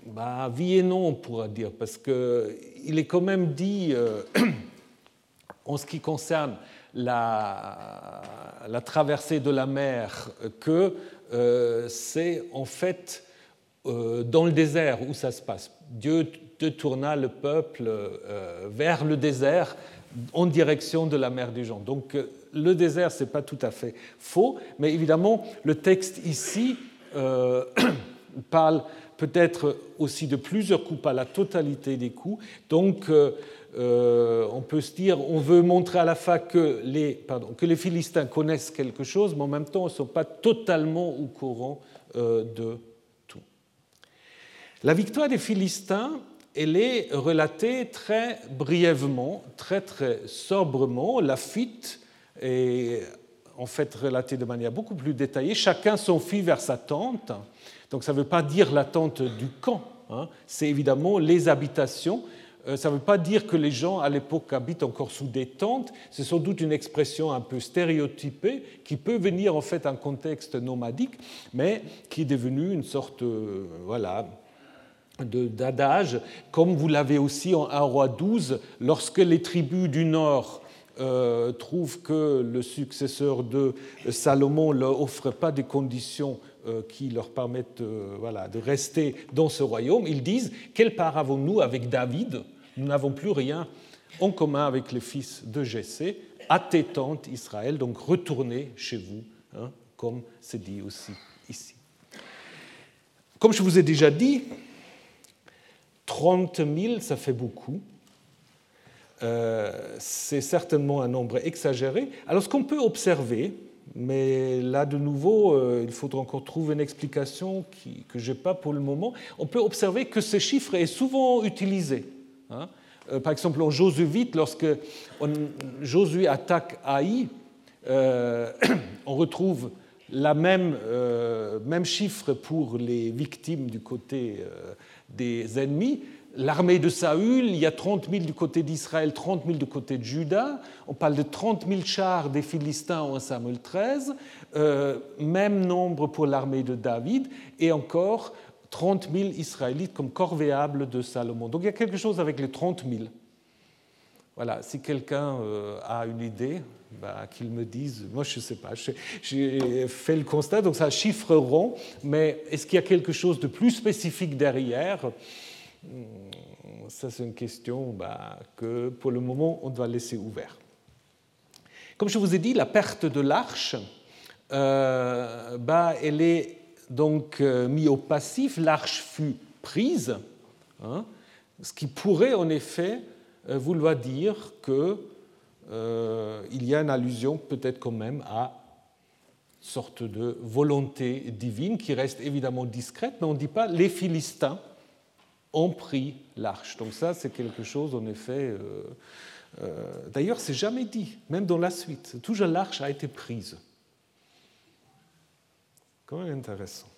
Bah, Oui et non, on pourra dire, parce qu'il est quand même dit euh, [CLEARS THROAT] en ce qui concerne la, traversée de la mer que euh, c'est en fait euh, dans le désert où ça se passe. Dieu tourna le peuple euh, vers le désert en direction de la mer des gens. Donc le désert, ce n'est pas tout à fait faux, mais évidemment, le texte ici euh, [CLEARS THROAT] parle peut-être aussi de plusieurs coups, pas la totalité des coups. Donc, euh, euh, on peut se dire, on veut montrer à la fin que les, pardon, que les Philistins connaissent quelque chose, mais en même temps, ils ne sont pas totalement au courant de tout. La victoire des Philistins, elle est relatée très brièvement, très très sobrement. La fuite est en fait relatée de manière beaucoup plus détaillée. Chacun s'enfuit vers sa tente. Donc ça ne veut pas dire la tente du camp, hein. c'est évidemment les habitations. Euh, ça ne veut pas dire que les gens à l'époque habitent encore sous des tentes. C'est sans doute une expression un peu stéréotypée qui peut venir en fait un contexte nomadique, mais qui est devenue une sorte, euh, voilà, d'adage, comme vous l'avez aussi en 1 roi 12, lorsque les tribus du nord euh, trouvent que le successeur de Salomon ne leur offre pas des conditions euh, qui leur permettent euh, voilà, de rester dans ce royaume, ils disent Quelle part avons-nous avec David? Nous n'avons plus rien en commun avec les fils de Jessé. Tentes, Israël, donc retournez chez vous, hein, comme c'est dit aussi ici. Comme je vous ai déjà dit, 30 000, ça fait beaucoup. Euh, c'est certainement un nombre exagéré. Alors ce qu'on peut observer, mais là de nouveau, euh, il faudra encore trouver une explication que je n'ai pas pour le moment, on peut observer que ce chiffre est souvent utilisé. Hein. Euh, par exemple, en Josué 8, lorsque Josué attaque Haï, [COUGHS] on retrouve la même, même chiffre pour les victimes du côté des ennemis. L'armée de Saül, il y a 30 000 du côté d'Israël, 30 000 du côté de Juda. On parle de 30 000 chars des Philistins en Samuel 13, euh, même nombre pour l'armée de David, et encore 30 000 Israélites comme corvéables de Salomon. Donc il y a quelque chose avec les 30 000. Voilà, si quelqu'un euh, a une idée, bah, qu'il me dise. Moi, je ne sais pas. J'ai fait le constat, donc ça chiffre rond, mais est-ce qu'il y a quelque chose de plus spécifique derrière? Hmm, Ça, c'est une question bah, que, pour le moment, on doit laisser ouverte. Comme je vous ai dit, la perte de l'arche, euh, bah, elle est donc euh, mise au passif. L'arche fut prise, hein, ce qui pourrait en effet euh, vouloir dire que euh, il y a une allusion peut-être quand même à une sorte de volonté divine qui reste évidemment discrète, mais on ne dit pas les Philistins ont pris l'arche. Donc ça, c'est quelque chose, en effet. Euh, euh, D'ailleurs, c'est jamais dit, même dans la suite. Toujours l'arche a été prise. Quand même intéressant.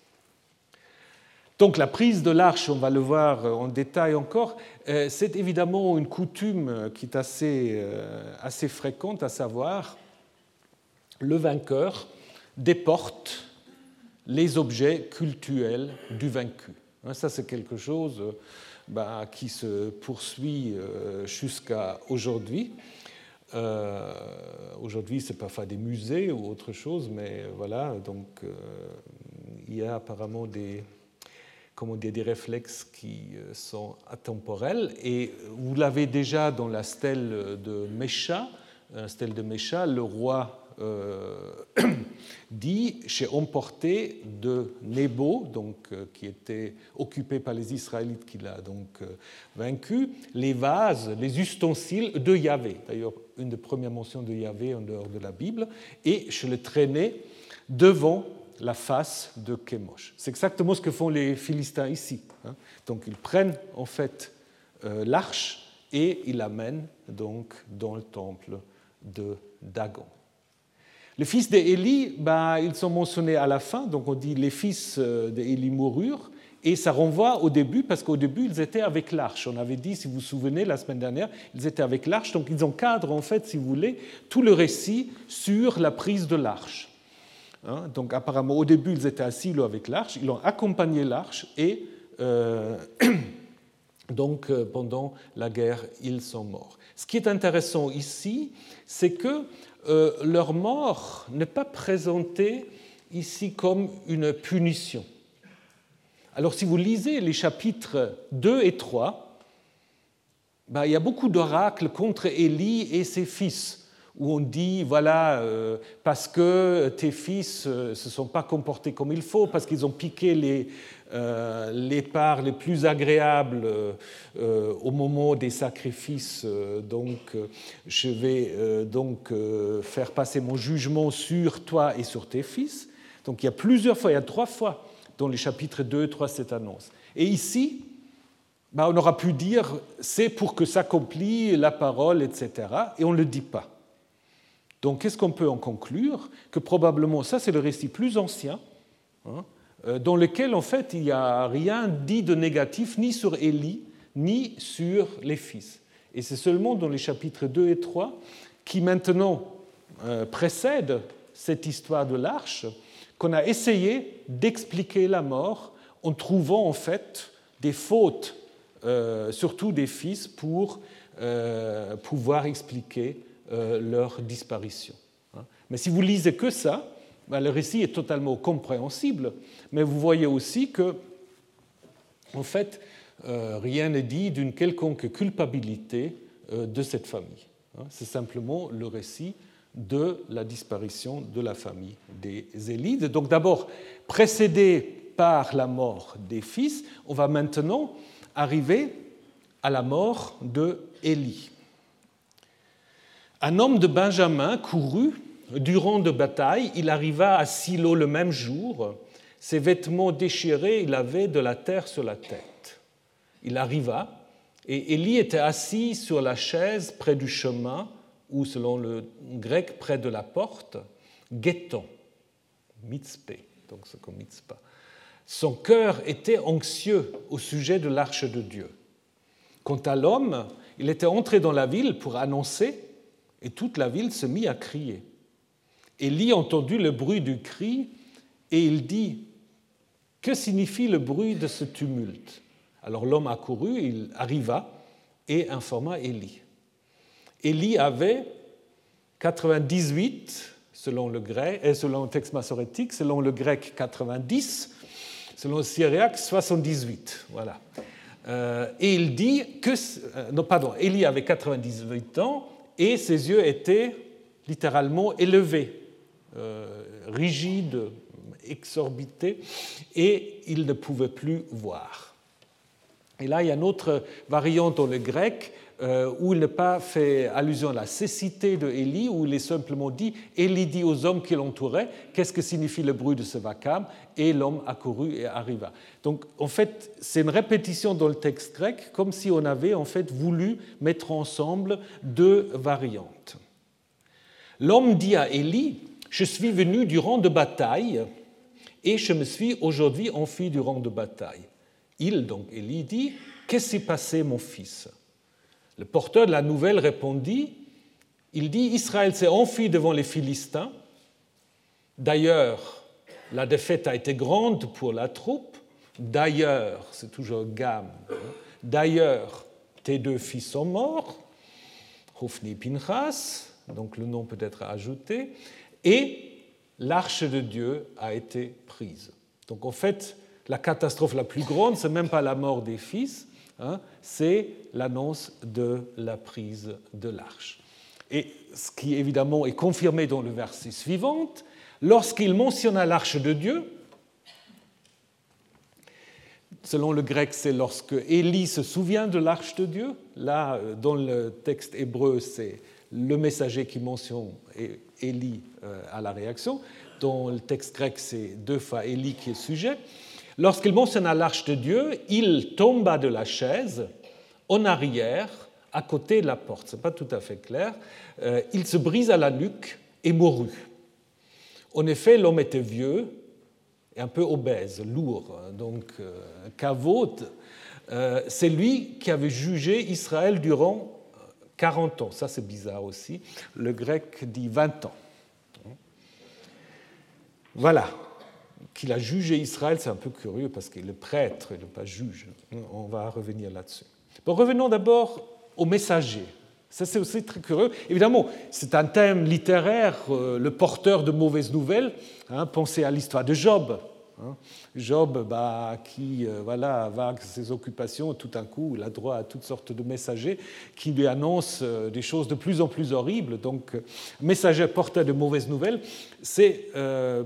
Donc la prise de l'arche, on va le voir en détail encore, euh, c'est évidemment une coutume qui est assez, euh, fréquente, à savoir le vainqueur déporte les objets cultuels du vaincu. Hein, ça, c'est quelque chose bah, qui se poursuit euh, jusqu'à aujourd'hui. aujourd'hui, c'est parfois des musées ou autre chose, mais voilà, donc il y a apparemment des, comment dire, des réflexes qui euh, sont atemporels. Et vous l'avez déjà dans la stèle de Mécha, la stèle de Mécha, le roi euh, [CLEARS THROAT] dit J'ai emporté de Nebo, donc, euh, qui était occupé par les Israélites qu'il a donc vaincu, les vases, les ustensiles de Yahvé. D'ailleurs, une des premières mentions de Yahvé en dehors de la Bible. Et je le traînais devant la face de Chemosh. C'est exactement ce que font les Philistins ici. Hein. Donc ils prennent en fait euh, l'arche et ils l'amènent donc dans le temple de Dagon. Les fils d'Élie, ben, ils sont mentionnés à la fin, donc on dit les fils euh, d'Élie moururent, et ça renvoie au début, parce qu'au début, ils étaient avec l'arche. On avait dit, si vous vous souvenez, la semaine dernière, ils étaient avec l'arche, donc ils encadrent, en fait, si vous voulez, tout le récit sur la prise de l'arche. Hein, donc apparemment, au début, ils étaient assis avec l'arche, ils ont accompagné l'arche et euh, [CLEARS THROAT] donc euh, pendant la guerre, ils sont morts. Ce qui est intéressant ici, c'est que euh, leur mort n'est pas présentée ici comme une punition. Alors si vous lisez les chapitres 2 et 3, ben, il y a beaucoup d'oracles contre Élie et ses fils où on dit, voilà, euh, parce que tes fils ne se sont pas comportés comme il faut, parce qu'ils ont piqué les, les parts les plus agréables au moment des sacrifices, donc je vais donc faire passer mon jugement sur toi et sur tes fils. Donc il y a plusieurs fois, il y a trois fois dans les chapitres 2 et 3 cette annonce. Et ici, ben, on aura pu dire c'est pour que s'accomplit la parole, etc. Et on ne le dit pas. Donc qu'est-ce qu'on peut en conclure Que probablement, ça c'est le récit plus ancien, hein, euh, dans lequel en fait il n'y a rien dit de négatif ni sur Élie, ni sur les fils. Et c'est seulement dans les chapitres 2 et 3 qui maintenant euh, précèdent cette histoire de l'arche qu'on a essayé d'expliquer la mort en trouvant en fait des fautes, euh, surtout des fils, pour pouvoir expliquer leur disparition. Hein. Mais si vous lisez que ça, ben, le récit est totalement compréhensible, mais vous voyez aussi que, en fait, euh, rien n'est dit d'une quelconque culpabilité euh, de cette famille. Hein. C'est simplement le récit de la disparition de la famille des Élides. Donc d'abord, précédé par la mort des fils, on va maintenant arriver à la mort de Élie. Un homme de Benjamin courut durant de bataille. Il arriva à Silo le même jour. Ses vêtements déchirés, il avait de la terre sur la tête. Il arriva et Élie était assis sur la chaise près du chemin, ou selon le grec, près de la porte, guettant, mitzpé, donc c'est comme mitzpah. Son cœur était anxieux au sujet de l'arche de Dieu. Quant à l'homme, il était entré dans la ville pour annoncer et toute la ville se mit à crier. Élie entendit le bruit du cri et il dit Que signifie le bruit de ce tumulte? Alors l'homme accourut, il arriva et informa Élie. Élie avait 98 selon le grec, et selon le texte massorétique, selon le grec 90, selon le syriaque 78. Voilà. Euh, et il dit que, euh, non pardon, Élie avait 98 ans et ses yeux étaient littéralement élevés, euh, rigides, exorbités, et il ne pouvait plus voir. Et là, il y a une autre variante dans le grec euh, où il n'a pas fait allusion à la cécité de Élie, où il est simplement dit Élie dit aux hommes qui l'entouraient qu'est-ce que signifie le bruit de ce vacarme? Et l'homme accourut et arriva. Donc, en fait, c'est une répétition dans le texte grec, comme si on avait en fait voulu mettre ensemble deux variantes. L'homme dit à Élie Je suis venu du rang de bataille et je me suis aujourd'hui enfui du rang de bataille. Il, donc Élie, dit Qu'est-ce qui s'est passé, mon fils? Le porteur de la nouvelle répondit, il dit, Israël s'est enfui devant les Philistins. D'ailleurs, la défaite a été grande pour la troupe. D'ailleurs, c'est toujours gamme. Hein. D'ailleurs, tes deux fils sont morts, Hophni et Pinchas, donc le nom peut être ajouté, et l'arche de Dieu a été prise. Donc en fait, la catastrophe la plus grande, ce n'est même pas la mort des fils, Hein, c'est l'annonce de la prise de l'arche. Et ce qui évidemment est confirmé dans le verset suivant, lorsqu'il mentionna l'arche de Dieu, selon le grec, c'est lorsque Élie se souvient de l'arche de Dieu. Là, dans le texte hébreu, c'est le messager qui mentionne Élie euh, à la réaction. Dans le texte grec, c'est deux fois Élie qui est sujet. Lorsqu'il mentionna l'arche de Dieu, il tomba de la chaise en arrière, à côté de la porte. Ce n'est pas tout à fait clair. Euh, il se brisa la nuque et mourut. En effet, l'homme était vieux et un peu obèse, lourd. Donc, euh, euh, c'est lui qui avait jugé Israël durant 40 ans. Ça, c'est bizarre aussi. Le grec dit 20 ans. Voilà qu'il a jugé Israël, c'est un peu curieux parce qu'il est prêtre et non pas juge. On va revenir là-dessus. Bon, revenons d'abord au messager. Ça, c'est aussi très curieux. Évidemment, c'est un thème littéraire, euh, le porteur de mauvaises nouvelles. Hein, pensez à l'histoire de Job. Hein. Job, bah, qui euh, voilà, va ses occupations, tout d'un coup, il a droit à toutes sortes de messagers qui lui annoncent euh, des choses de plus en plus horribles. Donc, euh, messager porteur de mauvaises nouvelles, c'est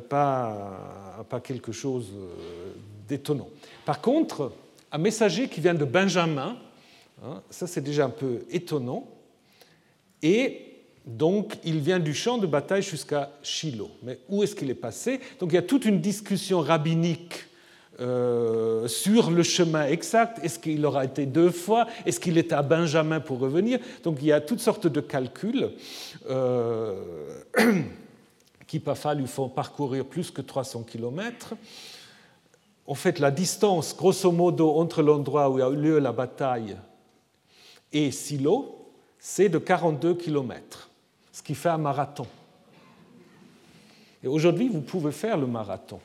pas, pas quelque chose d'étonnant. Par contre, un messager qui vient de Benjamin, hein, ça c'est déjà un peu étonnant, et donc, il vient du champ de bataille jusqu'à Shiloh. Mais où est-ce qu'il est passé? Donc, il y a toute une discussion rabbinique euh, sur le chemin exact. Est-ce qu'il aura été deux fois? Est-ce qu'il était à Benjamin pour revenir? Donc, il y a toutes sortes de calculs euh, [CLEARS THROAT] qui parfois lui font parcourir plus que 300 km. En fait, la distance, grosso modo, entre l'endroit où a eu lieu la bataille et Silo, c'est de 42 km ce qui fait un marathon. Et aujourd'hui, vous pouvez faire le marathon.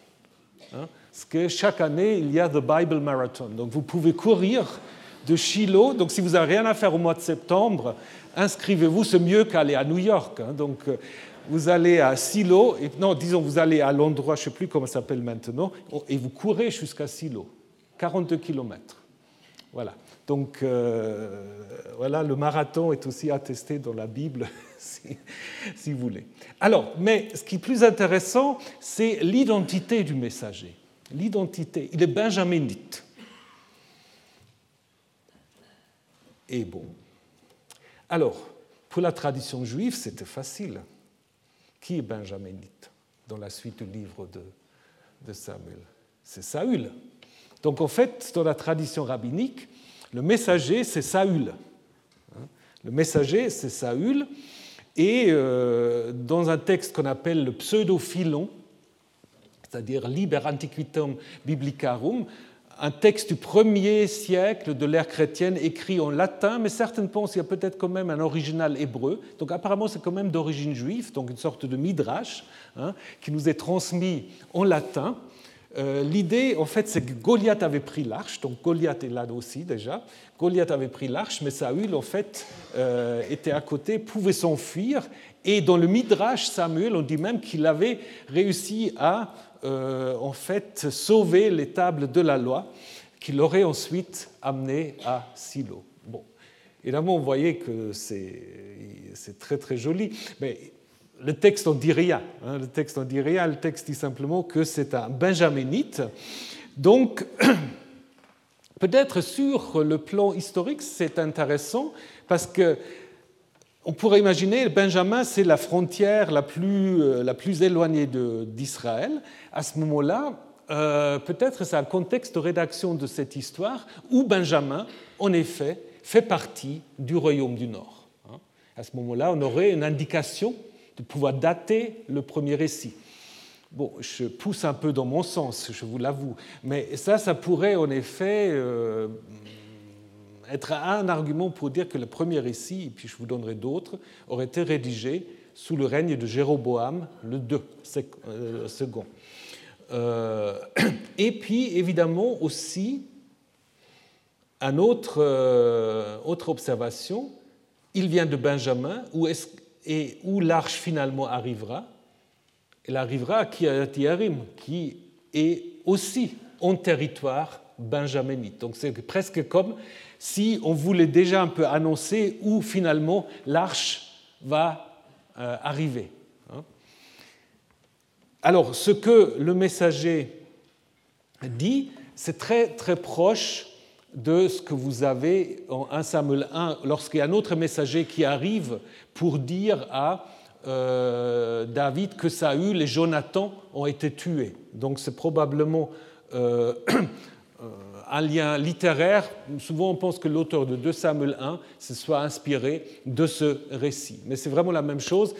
Hein, parce que chaque année, il y a The Bible Marathon. Donc vous pouvez courir de Shiloh. Donc si vous n'avez rien à faire au mois de septembre, inscrivez-vous. C'est mieux qu'aller à New York. Hein. Donc euh, vous allez à Silo, et, non, disons, vous allez à l'endroit, je ne sais plus comment ça s'appelle maintenant, et vous courez jusqu'à Silo. 42 kilomètres. Voilà. Donc euh, voilà, le marathon est aussi attesté dans la Bible, [LAUGHS] si, vous voulez. Alors, mais ce qui est plus intéressant, c'est l'identité du messager. L'identité, il est benjaminite. Et bon. Alors, pour la tradition juive, c'était facile. Qui est benjaminite dans la suite du livre de, de Samuel? C'est Saül. Donc en fait, dans la tradition rabbinique, le messager, c'est Saül. Le messager, c'est Saül. Et euh, dans un texte qu'on appelle le pseudo-philon, c'est-à-dire Liber Antiquitum Biblicarum, un texte du premier siècle de l'ère chrétienne écrit en latin, mais certains pensent qu'il y a peut-être quand même un original hébreu. Donc apparemment c'est quand même d'origine juive, donc une sorte de midrash hein, qui nous est transmis en latin. Euh, l'idée, en fait, c'est que Goliath avait pris l'arche, donc Goliath est là aussi déjà. Goliath avait pris l'arche, mais Saül, en fait, euh, était à côté, pouvait s'enfuir. Et dans le Midrash Samuel, on dit même qu'il avait réussi à, euh, en fait, sauver les tables de la loi, qu'il aurait ensuite amené à Silo. Bon, évidemment, vous voyez que c'est très très joli, mais le texte n'en dit rien. Hein, le texte n'en dit rien. Le texte dit simplement que c'est un benjaminite. Donc, [CLEARS THROAT] peut-être sur le plan historique, c'est intéressant parce que on pourrait imaginer Benjamin, c'est la frontière la plus, euh, la plus éloignée d'Israël. À ce moment-là, euh, peut-être c'est un contexte de rédaction de cette histoire où Benjamin, en effet, fait partie du royaume du Nord. Hein. À ce moment-là, on aurait une indication de pouvoir dater le premier récit. Bon, je pousse un peu dans mon sens, je vous l'avoue, mais ça, ça pourrait en effet euh, être un argument pour dire que le premier récit, et puis je vous donnerai d'autres, aurait été rédigé sous le règne de Jéroboam le II, euh, second. Euh, [CLEARS THROAT] et puis, évidemment, aussi, une autre, autre observation, il vient de Benjamin, où est-ce et où l'arche finalement arrivera, elle arrivera à Kiryat qui est aussi en territoire benjaminite. Donc c'est presque comme si on voulait déjà un peu annoncer où finalement l'arche va euh, arriver. Hein. Alors ce que le messager dit, c'est très très proche de ce que vous avez en 1 Samuel 1, lorsqu'il y a un autre messager qui arrive pour dire à euh, David que Saül et Jonathan ont été tués. Donc c'est probablement euh, [CLEARS THROAT] euh, un lien littéraire. Souvent on pense que l'auteur de 2 Samuel 1 se soit inspiré de ce récit. Mais c'est vraiment la même chose.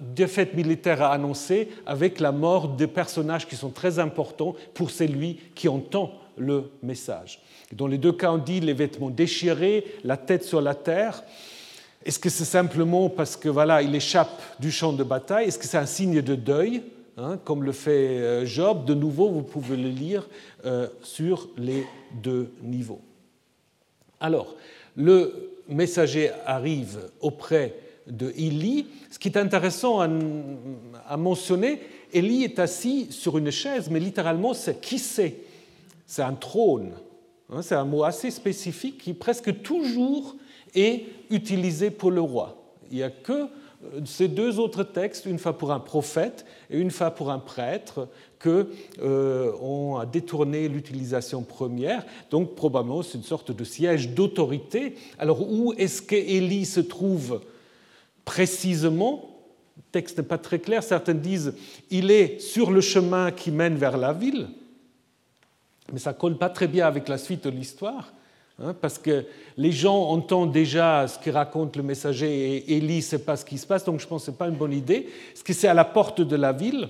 Défaite militaire à annoncer avec la mort de personnages qui sont très importants pour celui qui entend le message. Dans les deux cas, on dit les vêtements déchirés, la tête sur la terre. Est-ce que c'est simplement parce que voilà, il échappe du champ de bataille? Est-ce que c'est un signe de deuil, hein, comme le fait euh, Job? De nouveau, vous pouvez le lire euh, sur les deux niveaux. Alors, le messager arrive auprès de Élie. Ce qui est intéressant à, mentionner, Élie est assis sur une chaise, mais littéralement, c'est qui c'est C'est un trône. Hein, c'est un mot assez spécifique qui presque toujours est utilisé pour le roi. Il n'y a que euh, ces deux autres textes, une fois pour un prophète et une fois pour un prêtre, que euh, ont détourné l'utilisation première. Donc probablement c'est une sorte de siège d'autorité. Alors où est-ce qu'Élie se trouve précisément? Le texte n'est pas très clair. Certains disent il est sur le chemin qui mène vers la ville, mais ça colle pas très bien avec la suite de l'histoire. Hein, parce que les gens entendent déjà ce que raconte le messager et Élie sait pas ce qui se passe, donc je pense que ce pas une bonne idée. Est-ce que c'est à la porte de la ville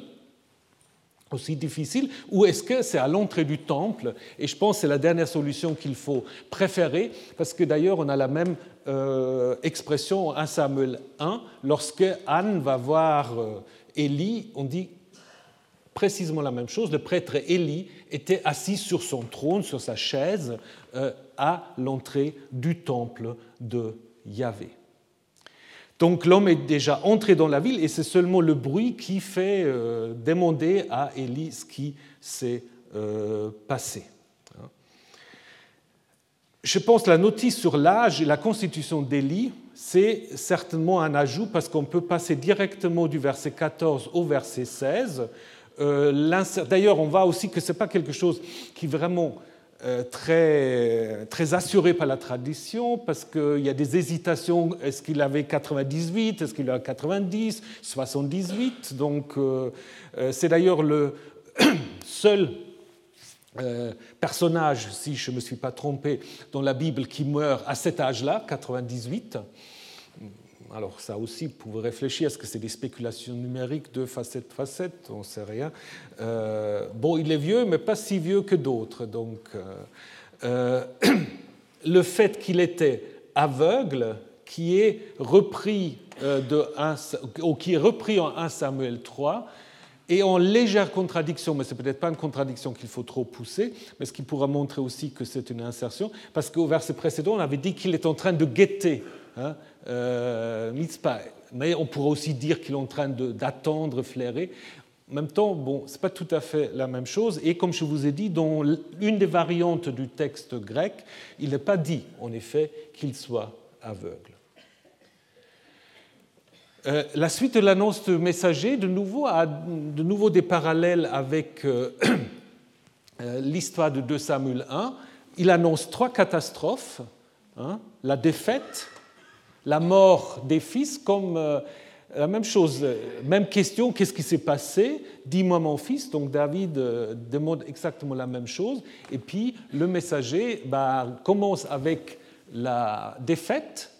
aussi difficile, ou est-ce que c'est à l'entrée du temple? Et je pense que c'est la dernière solution qu'il faut préférer, parce que d'ailleurs on a la même euh, expression en Samuel 1, lorsque Anne va voir euh, Élie, on dit précisément la même chose, le prêtre Élie était assis sur son trône, sur sa chaise, euh, à l'entrée du temple de Yahvé. Donc l'homme est déjà entré dans la ville et c'est seulement le bruit qui fait euh, demander à Élie ce qui s'est euh, passé. Je pense que la notice sur l'âge et la constitution d'Élie, c'est certainement un ajout parce qu'on peut passer directement du verset 14 au verset 16. Euh, d'ailleurs, on voit aussi que ce n'est pas quelque chose qui vraiment euh, très, très assuré par la tradition, parce qu'il y a des hésitations. Est-ce qu'il avait 98 Est-ce qu'il a 90 78 Donc, euh, c'est d'ailleurs le [CLEARS THROAT] seul personnage, si je ne me suis pas trompé, dans la Bible qui meurt à cet âge-là, 98 alors ça aussi, pouvez réfléchir, est-ce que c'est des spéculations numériques, de facette, facette, on ne sait rien. Euh, bon, il est vieux, mais pas si vieux que d'autres. Donc, euh, euh, [CLEARS THROAT] le fait qu'il était aveugle, qui est repris en 1 Samuel 3, et en légère contradiction, mais ce n'est peut-être pas une contradiction qu'il faut trop pousser, mais ce qui pourra montrer aussi que c'est une insertion, parce qu'au verset précédent, on avait dit qu'il est en train de guetter hein, euh, mais on pourrait aussi dire qu'il est en train d'attendre, flairer. En même temps, bon, ce n'est pas tout à fait la même chose. Et comme je vous ai dit, dans une des variantes du texte grec, il n'est pas dit, en effet, qu'il soit aveugle. Euh, la suite de l'annonce de messager, de nouveau, a de nouveau des parallèles avec euh, [CLEARS THROAT] l'histoire de 2 Samuel 1. Il annonce trois catastrophes hein, la défaite, la mort des fils comme euh, la même chose, même question, qu'est-ce qui s'est passé? Dis-moi mon fils. Donc David euh, demande exactement la même chose. Et puis le messager bah, commence avec la défaite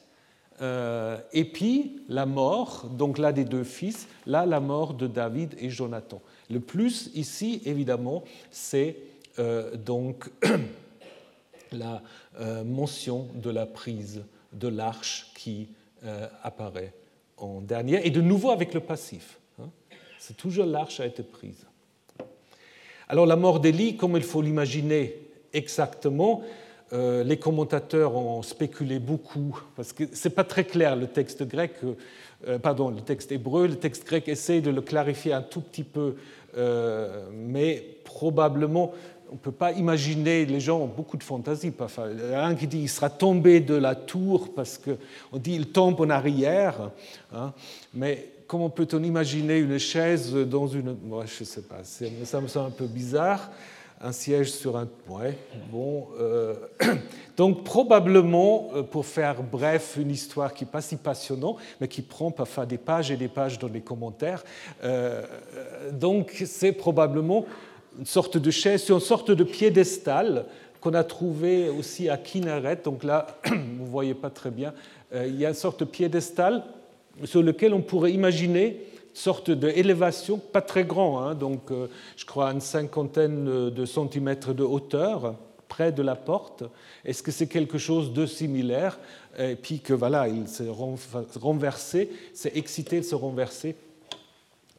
euh, et puis la mort, donc là des deux fils, là la mort de David et Jonathan. Le plus ici, évidemment, c'est donc [CLEARS THROAT] la mention de la prise de l'arche qui euh, apparaît en dernier, et de nouveau avec le passif. Hein. C'est toujours l'arche a été prise. Alors la mort d'Élie, comme il faut l'imaginer exactement, euh, les commentateurs ont spéculé beaucoup, parce que ce n'est pas très clair le texte grec, euh, pardon, le texte hébreu, le texte grec essaie de le clarifier un tout petit peu, mais probablement on ne peut pas imaginer, les gens ont beaucoup de fantaisie. Il y a un qui dit qu'il sera tombé de la tour parce qu'on dit il tombe en arrière. Hein. Mais comment peut-on imaginer une chaise dans une. Moi, je ne sais pas, ça me semble un peu bizarre. Un siège sur un. Ouais, bon. Euh, [CLEARS THROAT] donc, probablement, euh, pour faire bref, une histoire qui n'est pas si passionnante, mais qui prend parfois des pages et des pages dans les commentaires. Euh, donc, c'est probablement une sorte de chaise, une sorte de piédestal qu'on a trouvé aussi à Kinneret. Donc là, [CLEARS THROAT] vous ne voyez pas très bien. Euh, il y a une sorte de piédestal sur lequel on pourrait imaginer une sorte d'élévation, pas très grand, hein, donc euh, je crois une cinquantaine de centimètres de hauteur, près de la porte. Est-ce que c'est quelque chose de similaire? Et puis que voilà, il s'est renversé, s'est excité de se renverser.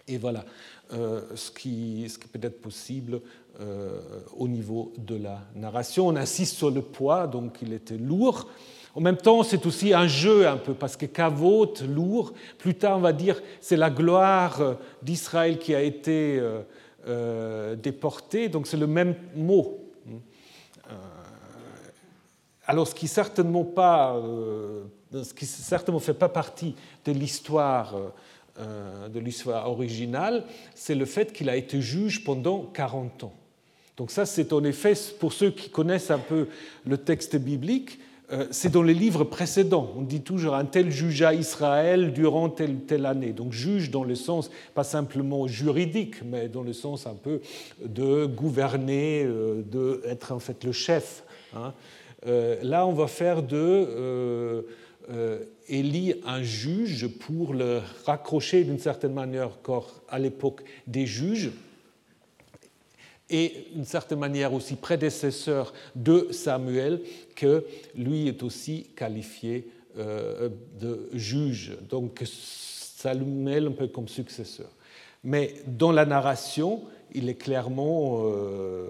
Et voilà. Euh, ce qui, ce peut être possible euh, au niveau de la narration. On insiste sur le poids, donc il était lourd. En même temps, c'est aussi un jeu un peu, parce que kavot, lourd, plus tard on va dire c'est la gloire d'Israël qui a été euh, déportée, donc c'est le même mot. alors ce qui certainement pas, ce qui certainement fait pas partie de l'histoire de l'histoire originale, c'est le fait qu'il a été juge pendant 40 ans. Donc ça, c'est en effet, pour ceux qui connaissent un peu le texte biblique, euh, c'est dans les livres précédents. On dit toujours un tel jugea Israël durant telle telle année. Donc juge dans le sens pas simplement juridique, mais dans le sens un peu de gouverner, euh, d'être en fait le chef. Hein. Euh, là, on va faire de Élie un juge pour le raccrocher d'une certaine manière encore à l'époque des juges et d'une certaine manière aussi prédécesseur de Samuel, que lui est aussi qualifié euh, de juge. Donc Samuel un peu comme successeur. Mais dans la narration, il est clairement, euh,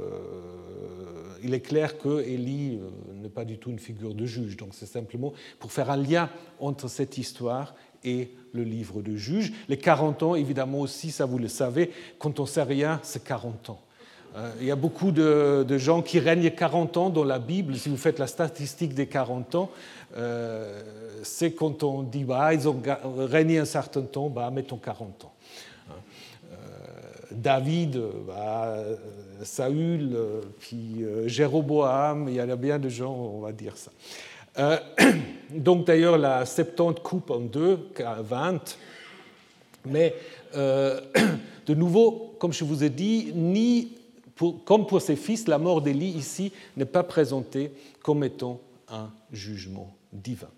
il est clair que Élie euh, n'est pas du tout une figure de juge. Donc c'est simplement pour faire un lien entre cette histoire et le livre de juge. Les 40 ans, évidemment aussi, ça vous le savez, quand on sait rien, c'est 40 ans. Euh, il y a beaucoup de, gens qui règnent 40 ans dans la Bible. Si vous faites la statistique des 40 ans, c'est quand on dit bah, ils ont régné un certain temps, bah, mettons 40 ans. Hein. Euh, David, bah, Saül, puis Jéroboam, il y a bien de gens, on va dire ça. [CLEARS THROAT] donc d'ailleurs, la 70 coupe en deux, 20. Mais [CLEARS THROAT] de nouveau, comme je vous ai dit, ni comme pour ses fils, la mort d'Élie ici n'est pas présentée comme étant un jugement divin.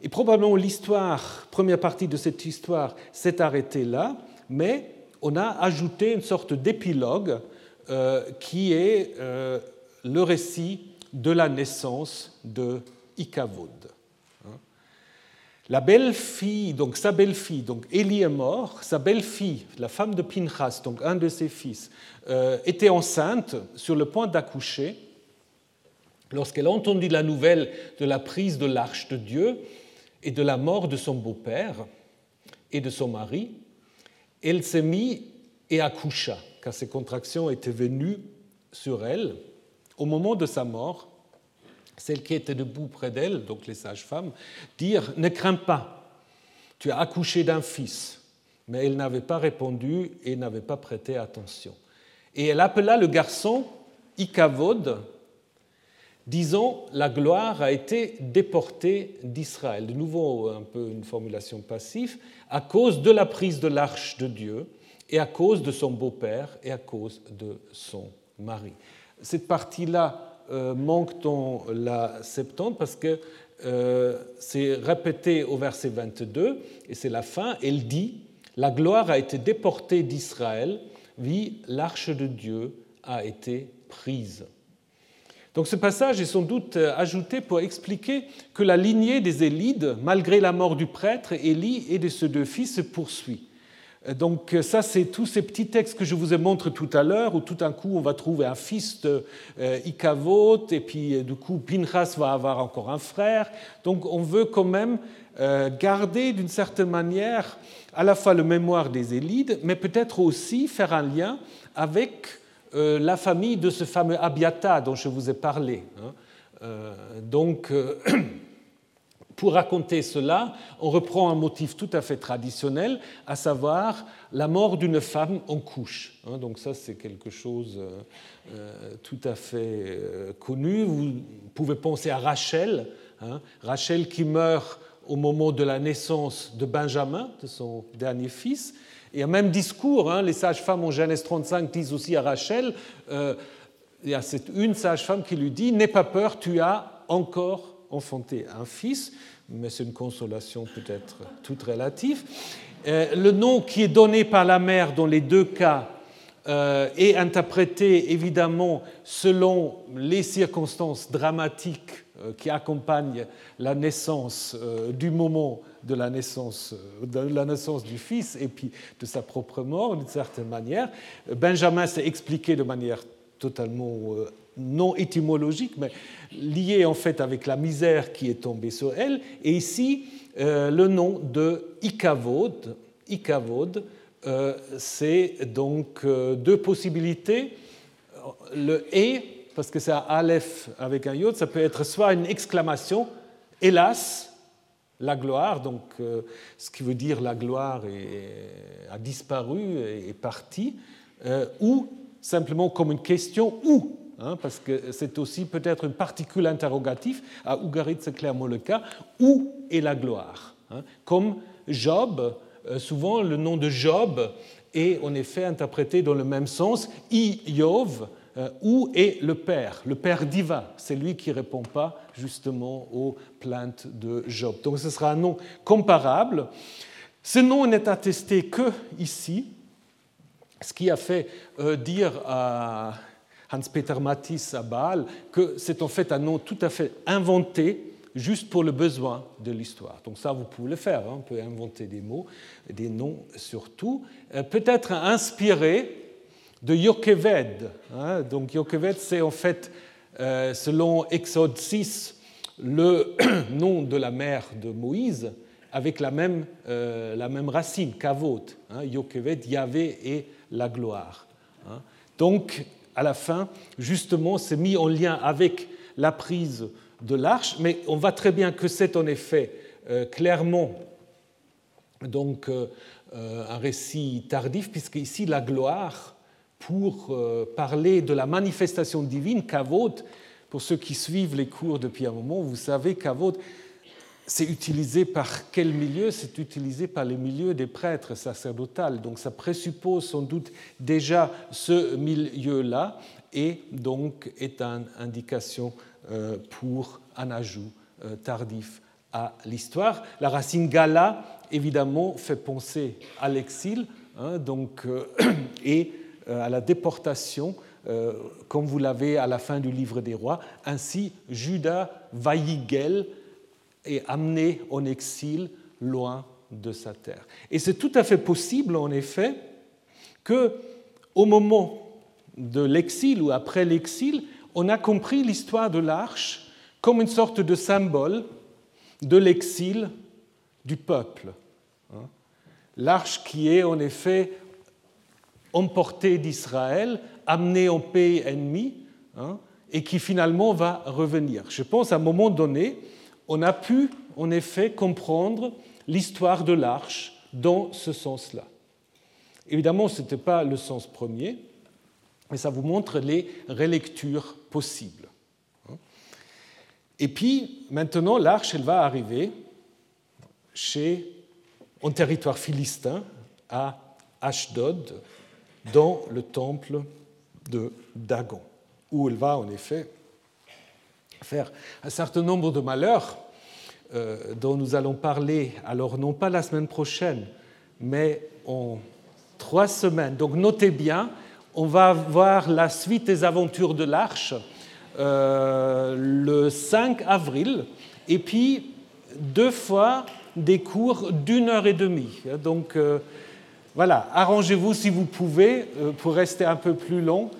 Et probablement l'histoire, première partie de cette histoire, s'est arrêtée là, mais on a ajouté une sorte d'épilogue euh, qui est euh, le récit de la naissance de Ikavod. La belle-fille, donc sa belle-fille, donc Élie est mort, sa belle-fille, la femme de Pinchas, donc un de ses fils, euh, était enceinte, sur le point d'accoucher, lorsqu'elle a entendu la nouvelle de la prise de l'arche de Dieu et de la mort de son beau-père et de son mari, elle s'est mise et accoucha, car ses contractions étaient venues sur elle au moment de sa mort celles qui étaient debout près d'elle, donc les sages-femmes, dirent Ne crains pas, tu as accouché d'un fils. Mais elle n'avait pas répondu et n'avait pas prêté attention. Et elle appela le garçon Ikavod, disant La gloire a été déportée d'Israël. De nouveau, un peu une formulation passive, à cause de la prise de l'arche de Dieu et à cause de son beau-père et à cause de son mari. Cette partie-là euh, manque dans la Septante parce que euh, c'est répété au verset 22 et c'est la fin. Elle dit La gloire a été déportée d'Israël, oui, l'arche de Dieu a été prise. Donc ce passage est sans doute euh, ajouté pour expliquer que la lignée des Élides, malgré la mort du prêtre, Élie et de ses deux fils, se poursuit. Donc ça, c'est tous ces petits textes que je vous ai montrés tout à l'heure, où tout d'un coup, on va trouver un fils de euh, Ikavot, et puis euh, du coup, Pinchas va avoir encore un frère. Donc on veut quand même euh, garder d'une certaine manière à la fois le mémoire des Élides, mais peut-être aussi faire un lien avec la famille de ce fameux Abiata dont je vous ai parlé. Hein. Donc [CLEARS THROAT] Pour raconter cela, on reprend un motif tout à fait traditionnel, à savoir la mort d'une femme en couche. Hein, donc ça, c'est quelque chose euh, euh, tout à fait euh, connu. Vous pouvez penser à Rachel, hein, Rachel qui meurt au moment de la naissance de Benjamin, de son dernier fils. Et un même discours, hein, les sages-femmes en Genèse 35 disent aussi à Rachel, il y a cette une sage-femme qui lui dit, N'aie pas peur, tu as encore enfanté un fils mais c'est une consolation peut-être toute relative. Euh, le nom qui est donné par la mère dans les deux cas euh, est interprété évidemment selon les circonstances dramatiques euh, qui accompagnent la naissance du moment de la naissance, de la naissance du fils et puis de sa propre mort d'une certaine manière. Benjamin s'est expliqué de manière totalement non étymologique, mais lié en fait avec la misère qui est tombée sur elle. Et ici, le nom de Ikavod, Ikavod c'est donc deux possibilités. Le et, parce que c'est un aleph avec un yod, ça peut être soit une exclamation, hélas, la gloire, donc euh, ce qui veut dire la gloire a disparu, et est partie, euh, ou simplement comme une question où, hein, parce que c'est aussi peut-être une particule interrogative, à Ougarit c'est clairement le cas, où est la gloire hein. Comme Job, euh, souvent le nom de Job est en effet interprété dans le même sens, Iov, où est le Père? Le Père divin, c'est lui qui ne répond pas justement aux plaintes de Job. Donc ce sera un nom comparable. Ce nom n'est attesté que ici, ce qui a fait euh, dire à Hans-Peter Matisse à Bâle que c'est en fait un nom tout à fait inventé juste pour le besoin de l'histoire. Donc ça, vous pouvez le faire, hein. on peut inventer des mots, des noms surtout. Euh, peut-être inspiré de Yokeved. Hein. Donc Yokeved, c'est en fait, euh, selon Exode 6, le [CLEARS THROAT] nom de la mère de Moïse avec la même, euh, la même racine, Kavot. Hein, Yokeved, Yahvé et la gloire. Hein. Donc, à la fin, justement, c'est mis en lien avec la prise de l'arche, mais on voit très bien que c'est en effet euh, clairement donc, un récit tardif, puisque ici la gloire pour euh, parler de la manifestation divine, Kavod, pour ceux qui suivent les cours depuis un moment, vous savez, Kavod, c'est utilisé par quel milieu? C'est utilisé par les milieux des prêtres sacerdotales. Donc ça présuppose sans doute déjà ce milieu-là et donc est une indication euh, pour un ajout euh, tardif à l'histoire. La racine gala, évidemment, fait penser à l'exil, hein, donc, [CLEARS THROAT] et à la déportation, euh, comme vous l'avez à la fin du livre des rois. Ainsi, Judas Vaïgel est amené en exil loin de sa terre. Et c'est tout à fait possible, en effet, que au moment de l'exil ou après l'exil, on a compris l'histoire de l'arche comme une sorte de symbole de l'exil du peuple. Hein. L'arche qui est en effet emporté d'Israël, amené en pays ennemi, hein, et qui finalement va revenir. Je pense à un moment donné, on a pu en effet comprendre l'histoire de l'arche dans ce sens-là. Évidemment, ce n'était pas le sens premier, mais ça vous montre les relectures possibles. Hein. Et puis, maintenant, l'arche, elle va arriver chez, en territoire philistin, à Ashdod, dans le temple de Dagon, où elle va en effet faire un certain nombre de malheurs euh, dont nous allons parler, alors non pas la semaine prochaine, mais en trois semaines. Donc notez bien, on va voir la suite des aventures de l'Arche euh, le 5 avril, et puis deux fois des cours d'une heure et demie. Donc euh, voilà, arrangez-vous si vous pouvez euh, pour rester un peu plus long.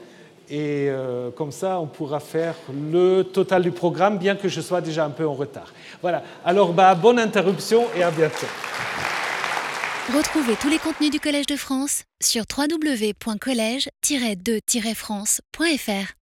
Et euh, comme ça, on pourra faire le total du programme, bien que je sois déjà un peu en retard. Voilà, alors bah, bonne interruption et à bientôt. Retrouvez tous les contenus du Collège de France sur www.colège-2-france.fr.